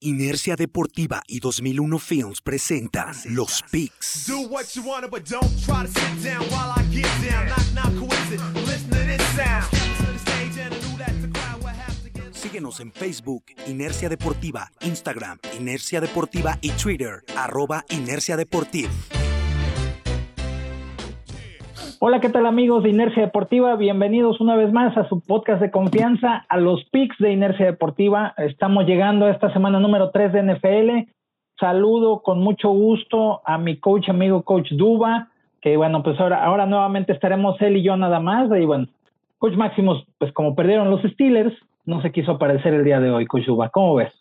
Inercia Deportiva y 2001 Films presentan Los Picks. Síguenos en Facebook, Inercia Deportiva, Instagram, Inercia Deportiva y Twitter, arroba Inercia Deportiva. Hola, ¿qué tal amigos de Inercia Deportiva? Bienvenidos una vez más a su podcast de confianza, a los picks de Inercia Deportiva. Estamos llegando a esta semana número 3 de NFL. Saludo con mucho gusto a mi coach amigo, coach Duba, que bueno, pues ahora, ahora nuevamente estaremos él y yo nada más. Y bueno, coach Máximos, pues como perdieron los Steelers, no se quiso aparecer el día de hoy, coach Duba. ¿Cómo ves?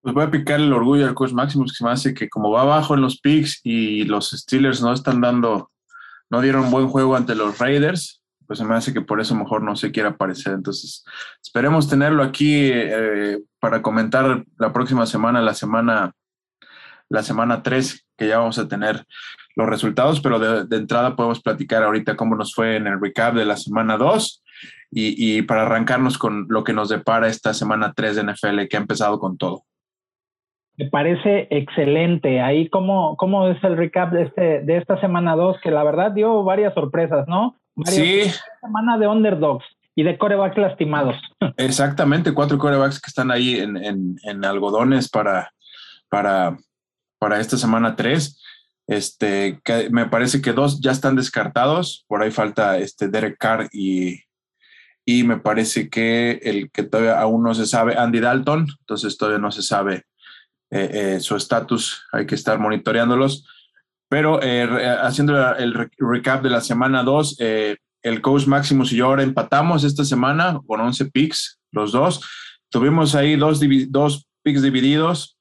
Pues voy a picar el orgullo al coach Máximos, que me hace que como va abajo en los picks y los Steelers no están dando no dieron buen juego ante los Raiders, pues se me hace que por eso mejor no se quiere aparecer. Entonces, esperemos tenerlo aquí eh, para comentar la próxima semana, la semana, la semana 3, que ya vamos a tener los resultados, pero de, entrada podemos platicar ahorita cómo nos fue en el recap de la semana 2 y, y para arrancarnos con lo que nos depara esta semana 3 de NFL, que ha empezado con todo. Me parece excelente. Ahí, ¿cómo, cómo es el recap de, este, de esta semana 2? Que la verdad dio varias sorpresas, ¿no? sí. Semana de underdogs y de corebacks lastimados. Exactamente, cuatro corebacks que están ahí en, en, en algodones para, para, para esta semana 3. Este, que me parece que dos ya están descartados. Por ahí falta este Derek Carr y, y me parece que el que todavía aún no se sabe, Andy Dalton. Entonces todavía no se sabe eh, eh, su estatus, hay que estar monitoreándolos. Pero eh, haciendo el recap de la semana 2, el coach Maximus y yo ahora empatamos esta semana con 11 picks, los dos. Tuvimos ahí dos, dos picks divididos.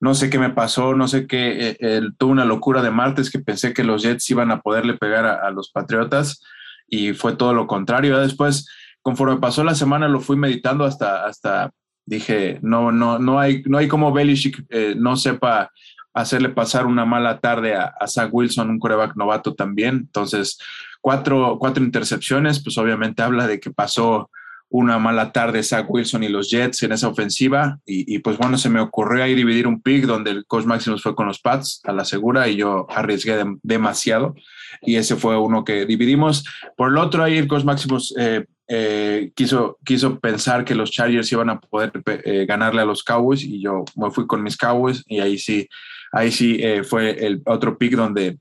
no sé qué me pasó, no sé qué. tuve una locura de martes que pensé que los Jets iban a poderle pegar a, a los Patriotas y fue todo lo contrario. Después, conforme pasó la semana, lo fui meditando hasta, hasta Dije, no, no, no hay, no hay como Belichick eh, no sepa hacerle pasar una mala tarde a, Zach Wilson, un coreback novato también. Entonces, cuatro, cuatro intercepciones, pues obviamente habla de que pasó una mala tarde Zach Wilson y los Jets en esa ofensiva. Y, pues bueno, se me ocurrió ahí dividir un pick donde el coach Maximus fue con los Pats a la segura y yo arriesgué demasiado. Y ese fue uno que dividimos. Por el otro, ahí el coach Maximus eh, eh, quiso, quiso pensar que los Chargers iban a poder eh, ganarle a los Cowboys y yo me fui con mis Cowboys y ahí sí, ahí sí eh, fue el otro pick donde...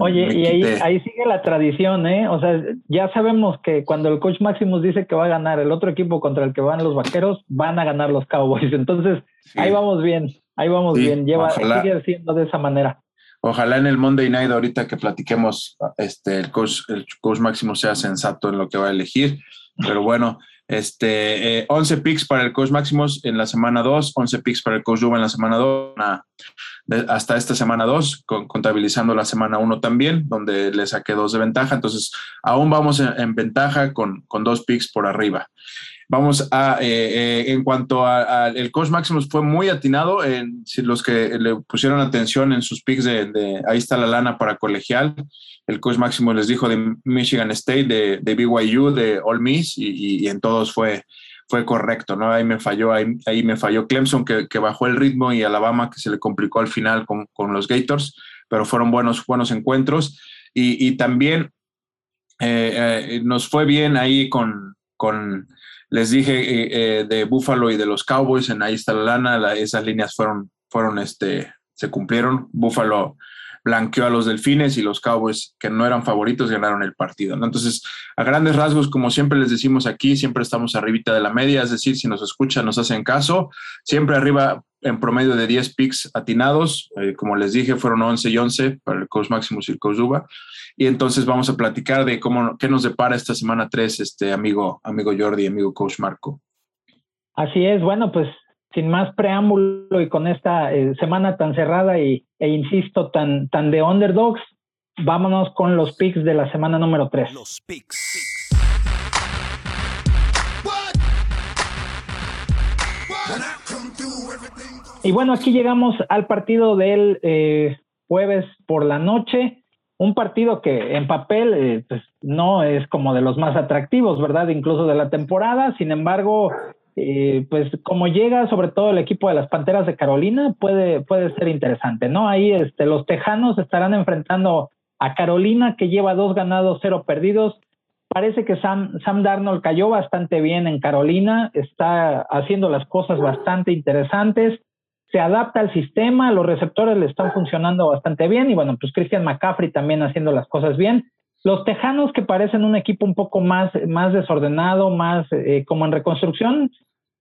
Oye, y ahí, ahí, sigue la tradición, ¿eh? O sea, ya sabemos que cuando el coach Maximus dice que va a ganar el otro equipo contra el que van los vaqueros, van a ganar los Cowboys. Entonces, ahí vamos bien, ahí vamos bien. Lleva, sigue siendo de esa manera. Ojalá en el Monday Night ahorita que platiquemos, este, el coach, el coach Maximus sea sensato en lo que va a elegir. Pero bueno, este, eh, 11 picks para el coach Máximos en la semana 2, 11 picks para el coach Juba en la semana 2, hasta esta semana 2, contabilizando la semana 1 también, donde le saqué dos de ventaja. Entonces, aún vamos en, ventaja con, con, dos picks por arriba. Vamos a, eh, eh, en cuanto al coach Maximus fue muy atinado, en, si los que le pusieron atención en sus picks de, ahí está la lana para colegial, el coach Maximus les dijo de Michigan State, de, BYU, de All Miss, y, en todos fue, fue correcto, ¿no? Ahí me falló, ahí, ahí me falló Clemson, que, que, bajó el ritmo, y Alabama, que se le complicó al final con, con los Gators, pero fueron buenos, buenos encuentros. Y, y también eh, nos fue bien ahí con, con les dije eh, eh, de Buffalo y de los Cowboys, en ahí está la lana, esas líneas fueron, fueron, este, se cumplieron. Buffalo blanqueó a los Delfines y los Cowboys, que no eran favoritos, ganaron el partido. Entonces, a grandes rasgos, como siempre les decimos aquí, siempre estamos arribita de la media, es decir, si nos escuchan, nos hacen caso, siempre arriba en promedio de 10 picks atinados, eh, como les dije, fueron 11 y 11 para el Coach Maximus y el Coach Duba. Y entonces vamos a platicar de cómo, qué nos depara esta semana 3, este amigo, amigo Jordi, amigo Coach Marco. Así es, bueno, pues sin más preámbulo y con esta eh, semana tan cerrada y, e insisto, tan, tan de underdogs, vámonos con los picks de la semana número 3. Los picks. Y bueno, aquí llegamos al partido del eh, jueves por la noche. Un partido que en papel eh, pues, no es como de los más atractivos, ¿verdad? Incluso de la temporada. Sin embargo, eh, pues como llega sobre todo el equipo de las Panteras de Carolina, puede, puede ser interesante, ¿no? Ahí este, los Tejanos estarán enfrentando a Carolina, que lleva dos ganados, cero perdidos. Parece que Sam, Sam Darnold cayó bastante bien en Carolina, está haciendo las cosas bastante interesantes, se adapta al sistema, los receptores le están funcionando bastante bien y bueno, pues Christian McCaffrey también haciendo las cosas bien. Los Tejanos que parecen un equipo un poco más, más desordenado, más eh, como en reconstrucción,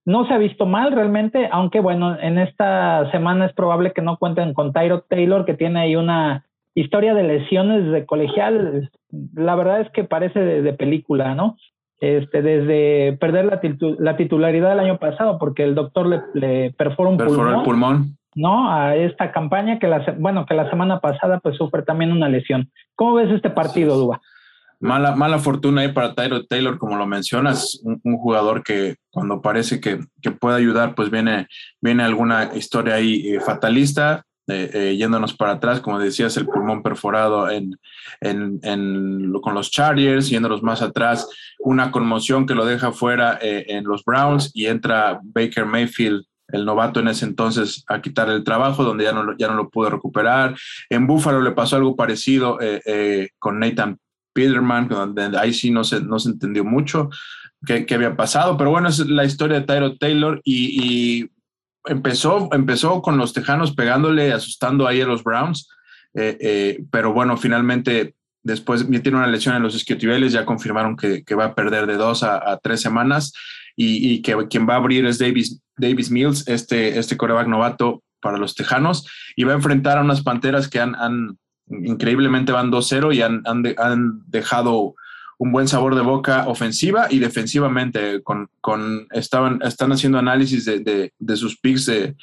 no se ha visto mal realmente, aunque bueno, en esta semana es probable que no cuenten con Tyro Taylor, que tiene ahí una historia de lesiones de colegial. La verdad es que parece de, película, ¿no? Este, desde perder la, titularidad el año pasado porque el doctor le, le perforó un pulmón, el pulmón, ¿no? A esta campaña que la, bueno, que la semana pasada pues sufre también una lesión. ¿Cómo ves este partido, Duba? Mala, mala fortuna ahí para Tyro Taylor, como lo mencionas, un, jugador que cuando parece que, puede ayudar, pues viene, viene alguna historia ahí eh, fatalista, eh, eh, yéndonos para atrás, como decías, el pulmón perforado en, con los Chargers, yéndonos más atrás, una conmoción que lo deja fuera en los Browns y entra Baker Mayfield el novato en ese entonces a quitar el trabajo, donde ya no, ya no lo pudo recuperar. En Buffalo le pasó algo parecido con Nathan Peterman, donde ahí sí no se, no se entendió mucho qué, había pasado, pero bueno, es la historia de Tyro Taylor y, empezó, empezó con los Tejanos pegándole, asustando ahí a los Browns, eh, eh, pero bueno, finalmente después tiene una lesión en los isquiotibiales, ya confirmaron que, va a perder de dos a, tres semanas. Y, que quien va a abrir es Davis, Davis Mills, este, este coreback novato para los Tejanos, y va a enfrentar a unas Panteras que han, han increíblemente van 2-0 y han, han, dejado un buen sabor de boca ofensiva y defensivamente. Con, con estaban, están haciendo análisis de, de, sus picks de,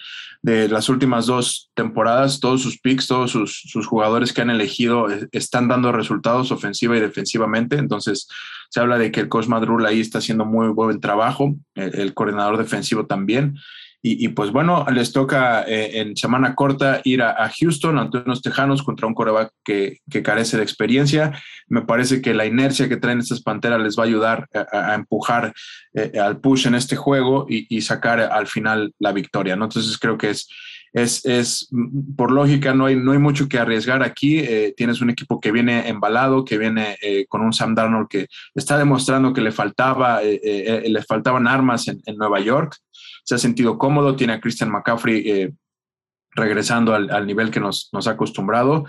de, las últimas dos temporadas. Todos sus picks, todos sus, sus, jugadores que han elegido eh, están dando resultados ofensiva y defensivamente. Entonces, se habla de que el coach Madrul ahí está haciendo muy buen trabajo, el coordinador defensivo también. Y, pues bueno, les toca eh, en semana corta ir a, Houston ante unos tejanos contra un coreback que, carece de experiencia. Me parece que la inercia que traen estas panteras les va a ayudar a, empujar eh, al push en este juego y, sacar al final la victoria. ¿no? Entonces creo que es, es, es, por lógica, no hay, no hay mucho que arriesgar aquí. Eh, tienes un equipo que viene embalado, que viene con un Sam Darnold que está demostrando que le, faltaba, le faltaban armas en, en Nueva York se ha sentido cómodo, tiene a Christian McCaffrey eh, regresando al, nivel que nos, nos ha acostumbrado.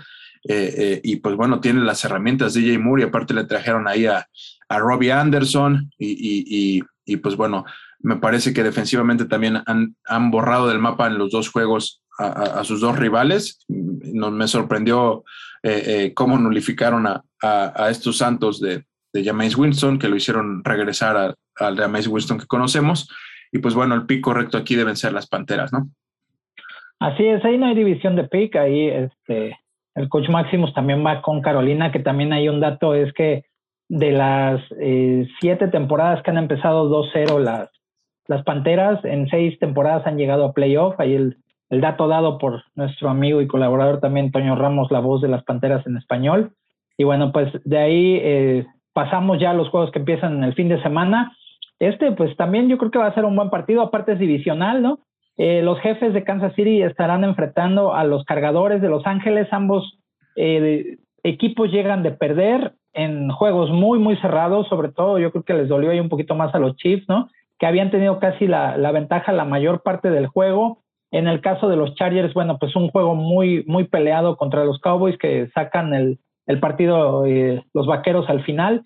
Eh, eh, y pues bueno, tiene las herramientas Jay Moore y aparte le trajeron ahí a, a Robbie Anderson y, y, pues bueno, me parece que defensivamente también han, han borrado del mapa en los dos juegos a, sus dos rivales. Nos, me sorprendió cómo nulificaron a, a, estos Santos de, de Jameis Winston, que lo hicieron regresar al Jameis Winston que conocemos. Y pues bueno, el pick correcto aquí deben ser las Panteras, ¿no? Así es, ahí no hay división de pick, ahí este, el coach Maximus también va con Carolina, que también hay un dato, es que de las eh, siete temporadas que han empezado 2-0 las, las Panteras, en seis temporadas han llegado a playoff, ahí el, el dato dado por nuestro amigo y colaborador también, Toño Ramos, la voz de las Panteras en español. Y bueno, pues de ahí eh, pasamos ya a los juegos que empiezan en el fin de semana. Este, pues también yo creo que va a ser un buen partido, aparte es divisional, ¿no? Eh, los jefes de Kansas City estarán enfrentando a los cargadores de Los Ángeles. Ambos eh, equipos llegan de perder en juegos muy, muy cerrados. Sobre todo, yo creo que les dolió ahí un poquito más a los Chiefs, ¿no? Habían tenido casi la, ventaja la mayor parte del juego. En el caso de los Chargers, bueno, pues un juego muy, muy peleado contra los Cowboys que sacan el, partido, eh, los vaqueros al final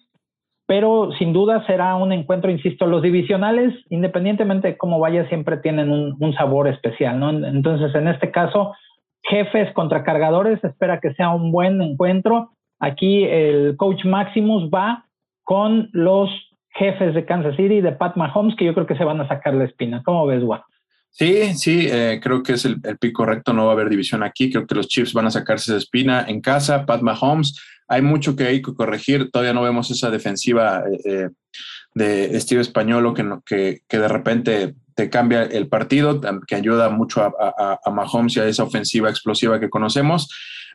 pero sin duda será un encuentro, insisto, los divisionales, independientemente de cómo vaya, siempre tienen un, sabor especial, ¿no? Entonces, en este caso, jefes contra cargadores, espera que sea un buen encuentro. Aquí el coach Maximus va con los jefes de Kansas City, de Pat Mahomes, que yo creo que se van a sacar la espina. ¿Cómo ves, Juan? Sí, sí, eh, creo que es el, el pick correcto, no va a haber división aquí, creo que los Chiefs van a sacarse esa espina en casa, Pat Mahomes hay mucho que hay que corregir. Todavía no vemos esa defensiva eh, eh, de estilo español que, que, de repente te cambia el partido, que ayuda mucho a, Mahomes y a esa ofensiva explosiva que conocemos.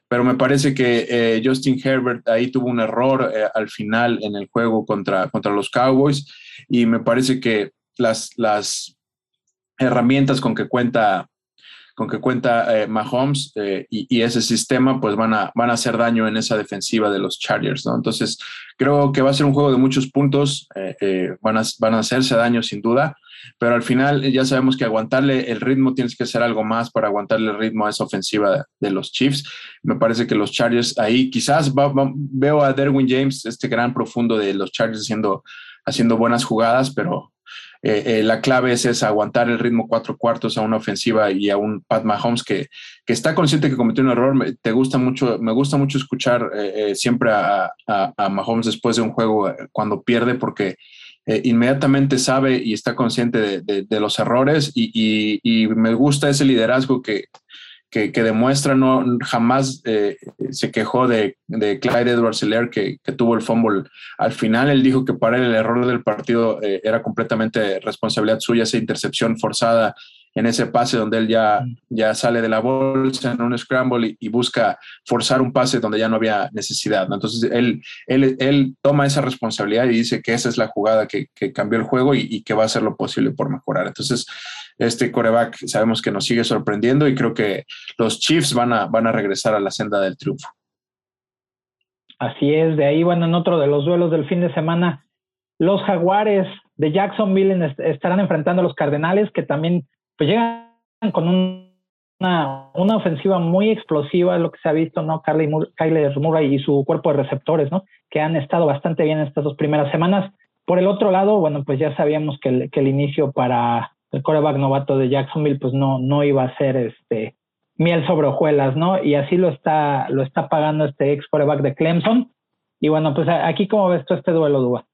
Pero me parece que eh, Justin Herbert ahí tuvo un error al final en el juego contra, contra los Cowboys y me parece que las, las herramientas con que cuenta con que cuenta eh, Mahomes eh, y, ese sistema, pues van a, van a hacer daño en esa defensiva de los Chargers, ¿no? Entonces, creo que va a ser un juego de muchos puntos, eh, van, a, van a hacerse daño sin duda, pero al final ya sabemos que aguantarle el ritmo tienes que hacer algo más para aguantarle el ritmo a esa ofensiva de los Chiefs. Me parece que los Chargers ahí, quizás veo a Derwin James, este gran profundo de los Chargers haciendo, haciendo buenas jugadas, pero eh, eh, la clave es, es, aguantar el ritmo cuatro cuartos a una ofensiva y a un Pat Mahomes que, que está consciente que cometió un error. Me, te gusta mucho, me gusta mucho escuchar eh, siempre a, a, Mahomes después de un juego cuando pierde porque inmediatamente sabe y está consciente de, los errores y, me gusta ese liderazgo que, que, demuestra, no jamás eh, se quejó de, de Clyde Edwards que, que, tuvo el fumble al final. Él dijo que para él el error del partido eh, era completamente responsabilidad suya, esa intercepción forzada en ese pase donde él ya, ya sale de la bolsa en un scramble y, busca forzar un pase donde ya no había necesidad. Entonces él, él, él, toma esa responsabilidad y dice que esa es la jugada que, que cambió el juego y, y, que va a hacer lo posible por mejorar. Entonces, este coreback sabemos que nos sigue sorprendiendo y creo que los Chiefs van a, van a regresar a la senda del triunfo. Así es, de ahí, bueno, en otro de los duelos del fin de semana, los Jaguares de Jacksonville estarán enfrentando a los Cardenales, que también pues llegan con una, una, ofensiva muy explosiva, lo que se ha visto, ¿no? Carly Kyler Murray y su cuerpo de receptores, ¿no? Que han estado bastante bien estas dos primeras semanas. Por el otro lado, bueno, pues ya sabíamos que el, el inicio para el coreback novato de Jacksonville, pues no, no iba a ser este miel sobre hojuelas, ¿no? Y así lo está, lo está pagando este ex coreback de Clemson. Y bueno, pues aquí, ¿cómo ves tú este duelo, Duba?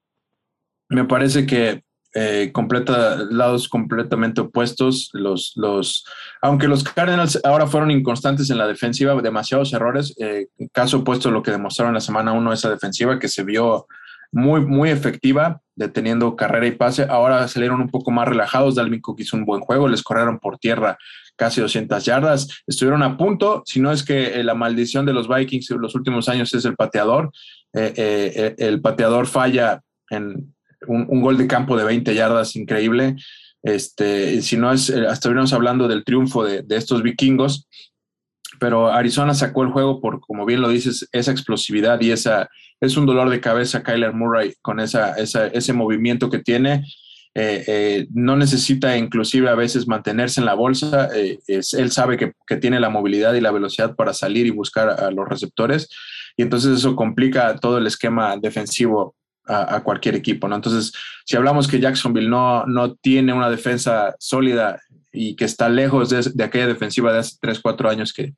Me parece que eh, completa, lados completamente opuestos. Los, los, aunque los Cardinals ahora fueron inconstantes en la defensiva, demasiados errores. Eh, caso opuesto a lo que demostraron la semana uno, esa defensiva que se vio muy, muy efectiva, deteniendo carrera y pase. Ahora salieron un poco más relajados. Dalvin Cook hizo un buen juego, les corrieron por tierra casi 200 yardas. Estuvieron a punto, si no es que eh, la maldición de los Vikings en los últimos años es el pateador. el pateador falla en, un, gol de campo de 20 yardas increíble. Este, si no es, eh, hasta estuvimos hablando del triunfo de, estos vikingos, pero Arizona sacó el juego por, como bien lo dices, esa explosividad y esa, es un dolor de cabeza Kyler Murray con esa, ese movimiento que tiene. Eh, eh, no necesita inclusive a veces mantenerse en la bolsa, es, él sabe que, que, tiene la movilidad y la velocidad para salir y buscar a los receptores y entonces eso complica todo el esquema defensivo a, cualquier equipo, ¿no? Entonces, si hablamos que Jacksonville no, no tiene una defensa sólida y que está lejos de, aquella defensiva de hace 3, 4 años que,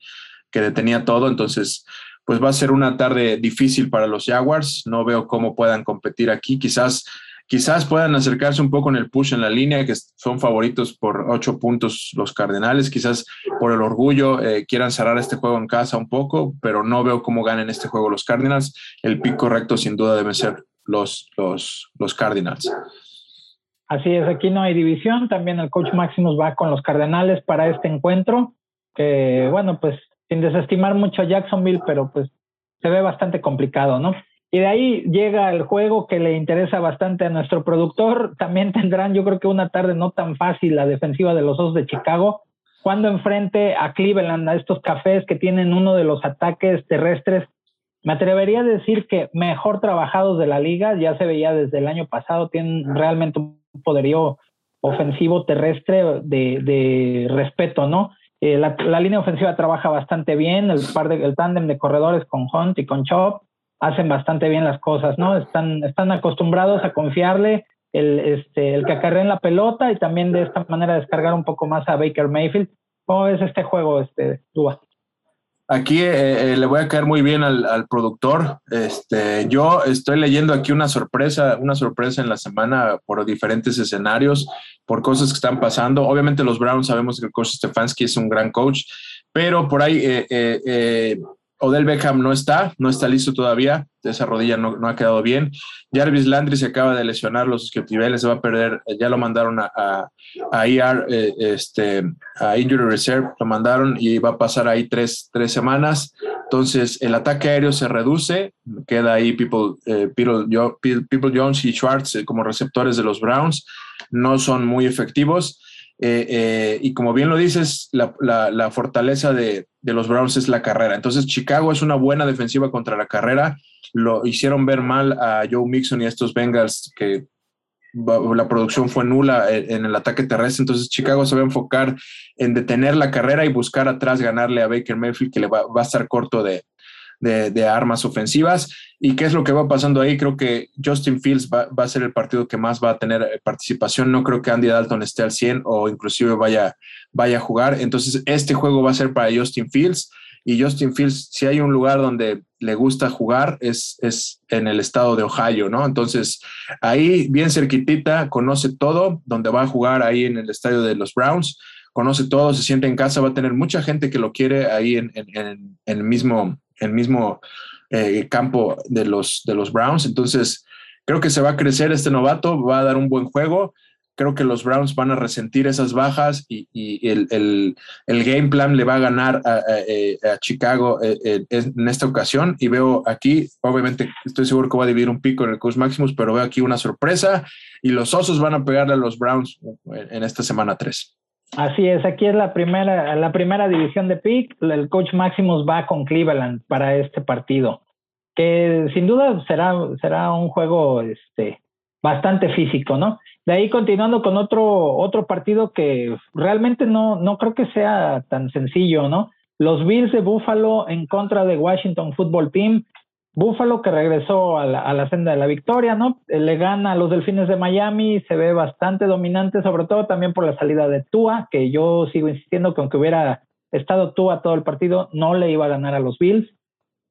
que detenía todo, entonces, pues va a ser una tarde difícil para los Jaguars. No veo cómo puedan competir aquí. Quizás, quizás puedan acercarse un poco en el push en la línea, que son favoritos por ocho puntos los Cardenales. Quizás por el orgullo eh, quieran cerrar este juego en casa un poco, pero no veo cómo ganen este juego los Cardinals. El pick correcto sin duda debe ser los, los, los Cardinals. Así es, aquí no hay división. También el coach Maximus va con los Cardenales para este encuentro. Que bueno, pues sin desestimar mucho a Jacksonville, pero pues se ve bastante complicado, ¿no? Y de ahí llega el juego que le interesa bastante a nuestro productor. También tendrán, yo creo que una tarde no tan fácil la defensiva de los Osos de Chicago, cuando enfrente a Cleveland, a estos cafés que tienen uno de los ataques terrestres me atrevería a decir que mejor trabajados de la liga, ya se veía desde el año pasado, tienen realmente un poderío ofensivo terrestre de, respeto, ¿no? Eh, la, línea ofensiva trabaja bastante bien, el par de, el tándem de corredores con Hunt y con Chop hacen bastante bien las cosas, ¿no? Están, están acostumbrados a confiarle el, este, el que acarreen la pelota y también de esta manera descargar un poco más a Baker Mayfield. ¿Cómo es este juego, este, Dua? Aquí eh, eh, le voy a caer muy bien al, productor. Este, yo estoy leyendo aquí una sorpresa, una sorpresa en la semana por diferentes escenarios, por cosas que están pasando. Obviamente los Browns sabemos que el coach Stefanski es un gran coach, pero por ahí eh, Odell Beckham no está, no está listo todavía, esa rodilla no, ha quedado bien. Jarvis Landry se acaba de lesionar los isquiotibiales, se va a perder, ya lo mandaron a, a, a ER, eh, este, a Injury Reserve, lo mandaron y va a pasar ahí tres, tres semanas. Entonces el ataque aéreo se reduce, queda ahí People, eh, People, People, Jones y Schwartz eh, como receptores de los Browns. no son muy efectivos. Eh, eh, y como bien lo dices, la, fortaleza de, los Browns es la carrera. Entonces, Chicago es una buena defensiva contra la carrera. Lo hicieron ver mal a Joe Mixon y a estos Bengals que la producción fue nula en el ataque terrestre, entonces Chicago se va a enfocar en detener la carrera y buscar atrás ganarle a Baker Mayfield, que le va, va a estar corto de, de, armas ofensivas. ¿Y qué es lo que va pasando ahí? Creo que Justin Fields va, a ser el partido que más va a tener eh, participación. No creo que Andy Dalton esté al 100 o inclusive vaya, vaya a jugar. Entonces, este juego va a ser para Justin Fields. Y Justin Fields, si hay un lugar donde le gusta jugar, es, es en el estado de Ohio, ¿no? Entonces, ahí bien cerquitita, conoce todo, donde va a jugar ahí en el estadio de los Browns conoce todo, se siente en casa, va a tener mucha gente que lo quiere ahí en, en el mismo el mismo eh, campo de los, de los Browns. Entonces, creo que se va a crecer este novato, va a dar un buen juego. Creo que los Browns van a resentir esas bajas y, el, game plan le va a ganar a, Chicago eh, en esta ocasión. Y veo aquí, obviamente, estoy seguro que va a dividir un pico en el coach Maximus, pero veo aquí una sorpresa y los Osos van a pegarle a los Browns en esta semana 3. Así es, aquí es la primera, la primera división de pick. El coach Maximus va con Cleveland para este partido, que sin duda será, será un juego este, bastante físico, ¿no? De ahí continuando con otro, otro partido que realmente no, no creo que sea tan sencillo, ¿no? Los Bills de Buffalo en contra de Washington Football Team. Buffalo que regresó a la, senda de la victoria, ¿no? Le gana a los Delfines de Miami, se ve bastante dominante, sobre todo también por la salida de Tua, que yo sigo insistiendo que aunque hubiera estado Tua todo el partido, no le iba a ganar a los Bills.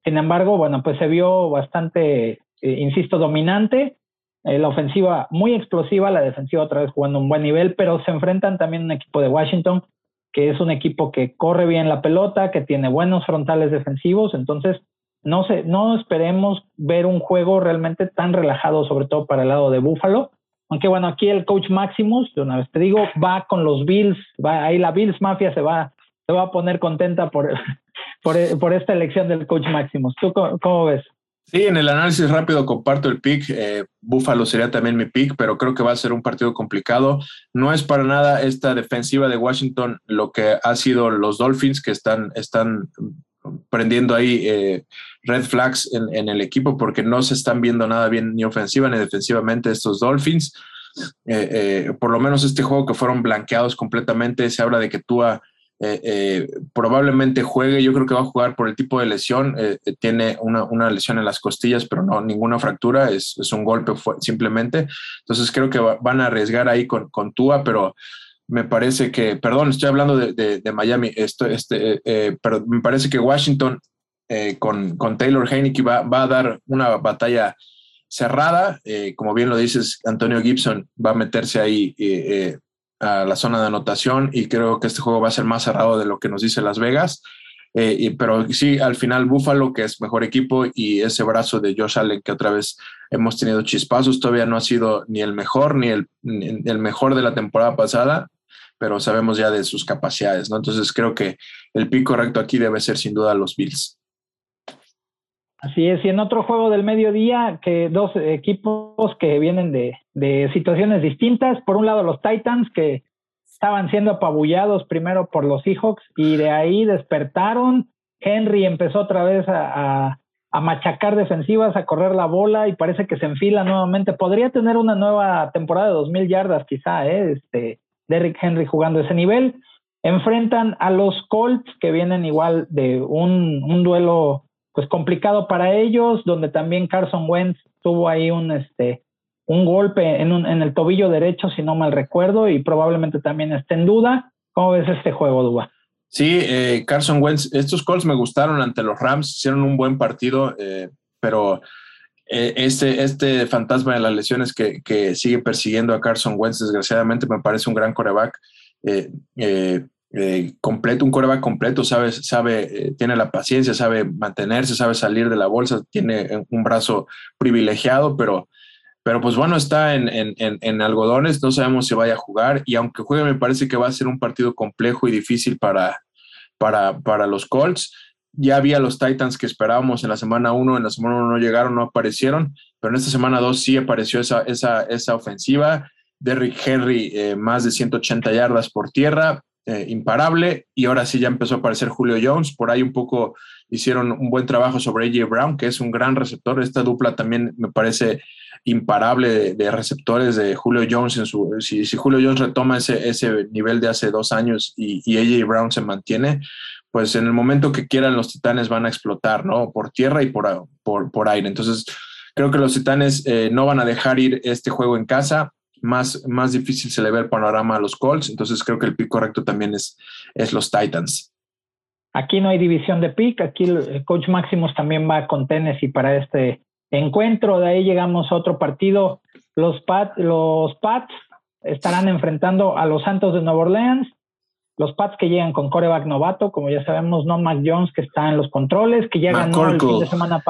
Sin embargo, bueno, pues se vio bastante, eh, insisto, dominante. Eh, la ofensiva muy explosiva, la defensiva otra vez jugando un buen nivel, pero se enfrentan también un equipo de Washington, que es un equipo que corre bien la pelota, que tiene buenos frontales defensivos, entonces no sé, no esperemos ver un juego realmente tan relajado, sobre todo para el lado de Buffalo. Aunque bueno, aquí el coach Maximus, de una vez te digo, va con los Bills, va ahí la Bills Mafia se va, se va a poner contenta por, por, esta elección del coach Maximus. ¿Tú cómo, ves? Sí, en el análisis rápido comparto el pick. Eh, Buffalo sería también mi pick, pero creo que va a ser un partido complicado. No es para nada esta defensiva de Washington lo que ha sido los Dolphins, que están, están prendiendo ahí eh, red flags en, el equipo porque no se están viendo nada bien ni ofensiva ni defensivamente estos Dolphins. Eh, eh, por lo menos este juego que fueron blanqueados completamente, se habla de que Tua probablemente juegue, yo creo que va a jugar por el tipo de lesión, tiene una, lesión en las costillas, pero no ninguna fractura, es, un golpe simplemente. Entonces creo que van a arriesgar ahí con, con Tua, pero me parece que, perdón, estoy hablando de, Miami, esto, este, eh, eh, pero me parece que Washington eh, con, con, Taylor Heineke va, va, a dar una batalla cerrada. como bien lo dices, Antonio Gibson va a meterse ahí a la zona de anotación y creo que este juego va a ser más cerrado de lo que nos dice Las Vegas. Pero sí, al final Buffalo, que es mejor equipo, y ese brazo de Josh Allen, que otra vez hemos tenido chispazos, todavía no ha sido ni el mejor ni el, el mejor de la temporada pasada, pero sabemos ya de sus capacidades, ¿no? Entonces creo que el pick correcto aquí debe ser sin duda los Bills. Así es, y en otro juego del mediodía, que dos equipos que vienen de, de situaciones distintas. Por un lado, los Titans, que estaban siendo apabullados primero por los Seahawks y de ahí despertaron. Henry empezó otra vez a, a, machacar defensivas, a correr la bola y parece que se enfila nuevamente. Podría tener una nueva temporada de 2.000 yardas quizá, ¿eh? Este, Derrick Henry jugando ese nivel. Enfrentan a los Colts, que vienen igual de un, duelo pues complicado para ellos, donde también Carson Wentz tuvo ahí un, este, un golpe en, el tobillo derecho, si no mal recuerdo, y probablemente también esté en duda. ¿Cómo ves este juego, Duba? Sí, eh, Carson Wentz, estos Colts me gustaron ante los Rams, hicieron un buen partido, eh, pero eh, este, este fantasma de las lesiones que, sigue persiguiendo a Carson Wentz, desgraciadamente, me parece un gran coreback. Completo, un coreback completo, sabe, sabe tiene la paciencia, sabe mantenerse, sabe salir de la bolsa, tiene un brazo privilegiado, pero, pero pues bueno, está en, en, en, algodones, no sabemos si vaya a jugar y aunque juegue me parece que va a ser un partido complejo y difícil para, para, para los Colts ya había los Titans que esperábamos en la semana 1, en la semana 1 no llegaron, no aparecieron, pero en esta semana 2 sí apareció esa, esa, esa ofensiva. Derrick Henry, eh, más de 180 yardas por tierra, eh, imparable. Y ahora sí ya empezó a aparecer Julio Jones. Por ahí un poco hicieron un buen trabajo sobre AJ Brown, que es un gran receptor. Esta dupla también me parece imparable de, receptores de Julio Jones. En su, si, Julio Jones retoma ese, ese nivel de hace dos años y, y AJ Brown se mantiene, pues en el momento que quieran los titanes van a explotar, ¿no? Por tierra y por, por, aire. Entonces, creo que los titanes eh, no van a dejar ir este juego en casa. Más, más difícil se le ve el panorama a los Colts. Entonces, creo que el pick correcto también es, es los Titans. Aquí no hay división de pick. Aquí el coach Máximos también va con Tennessee para este encuentro. De ahí llegamos a otro partido. Los, Pat, los Pats estarán enfrentando a los Santos de Nueva Orleans los Pats que llegan con coreback novato, como ya sabemos, no Mac Jones que está en los controles, que ya ganó el fin, de semana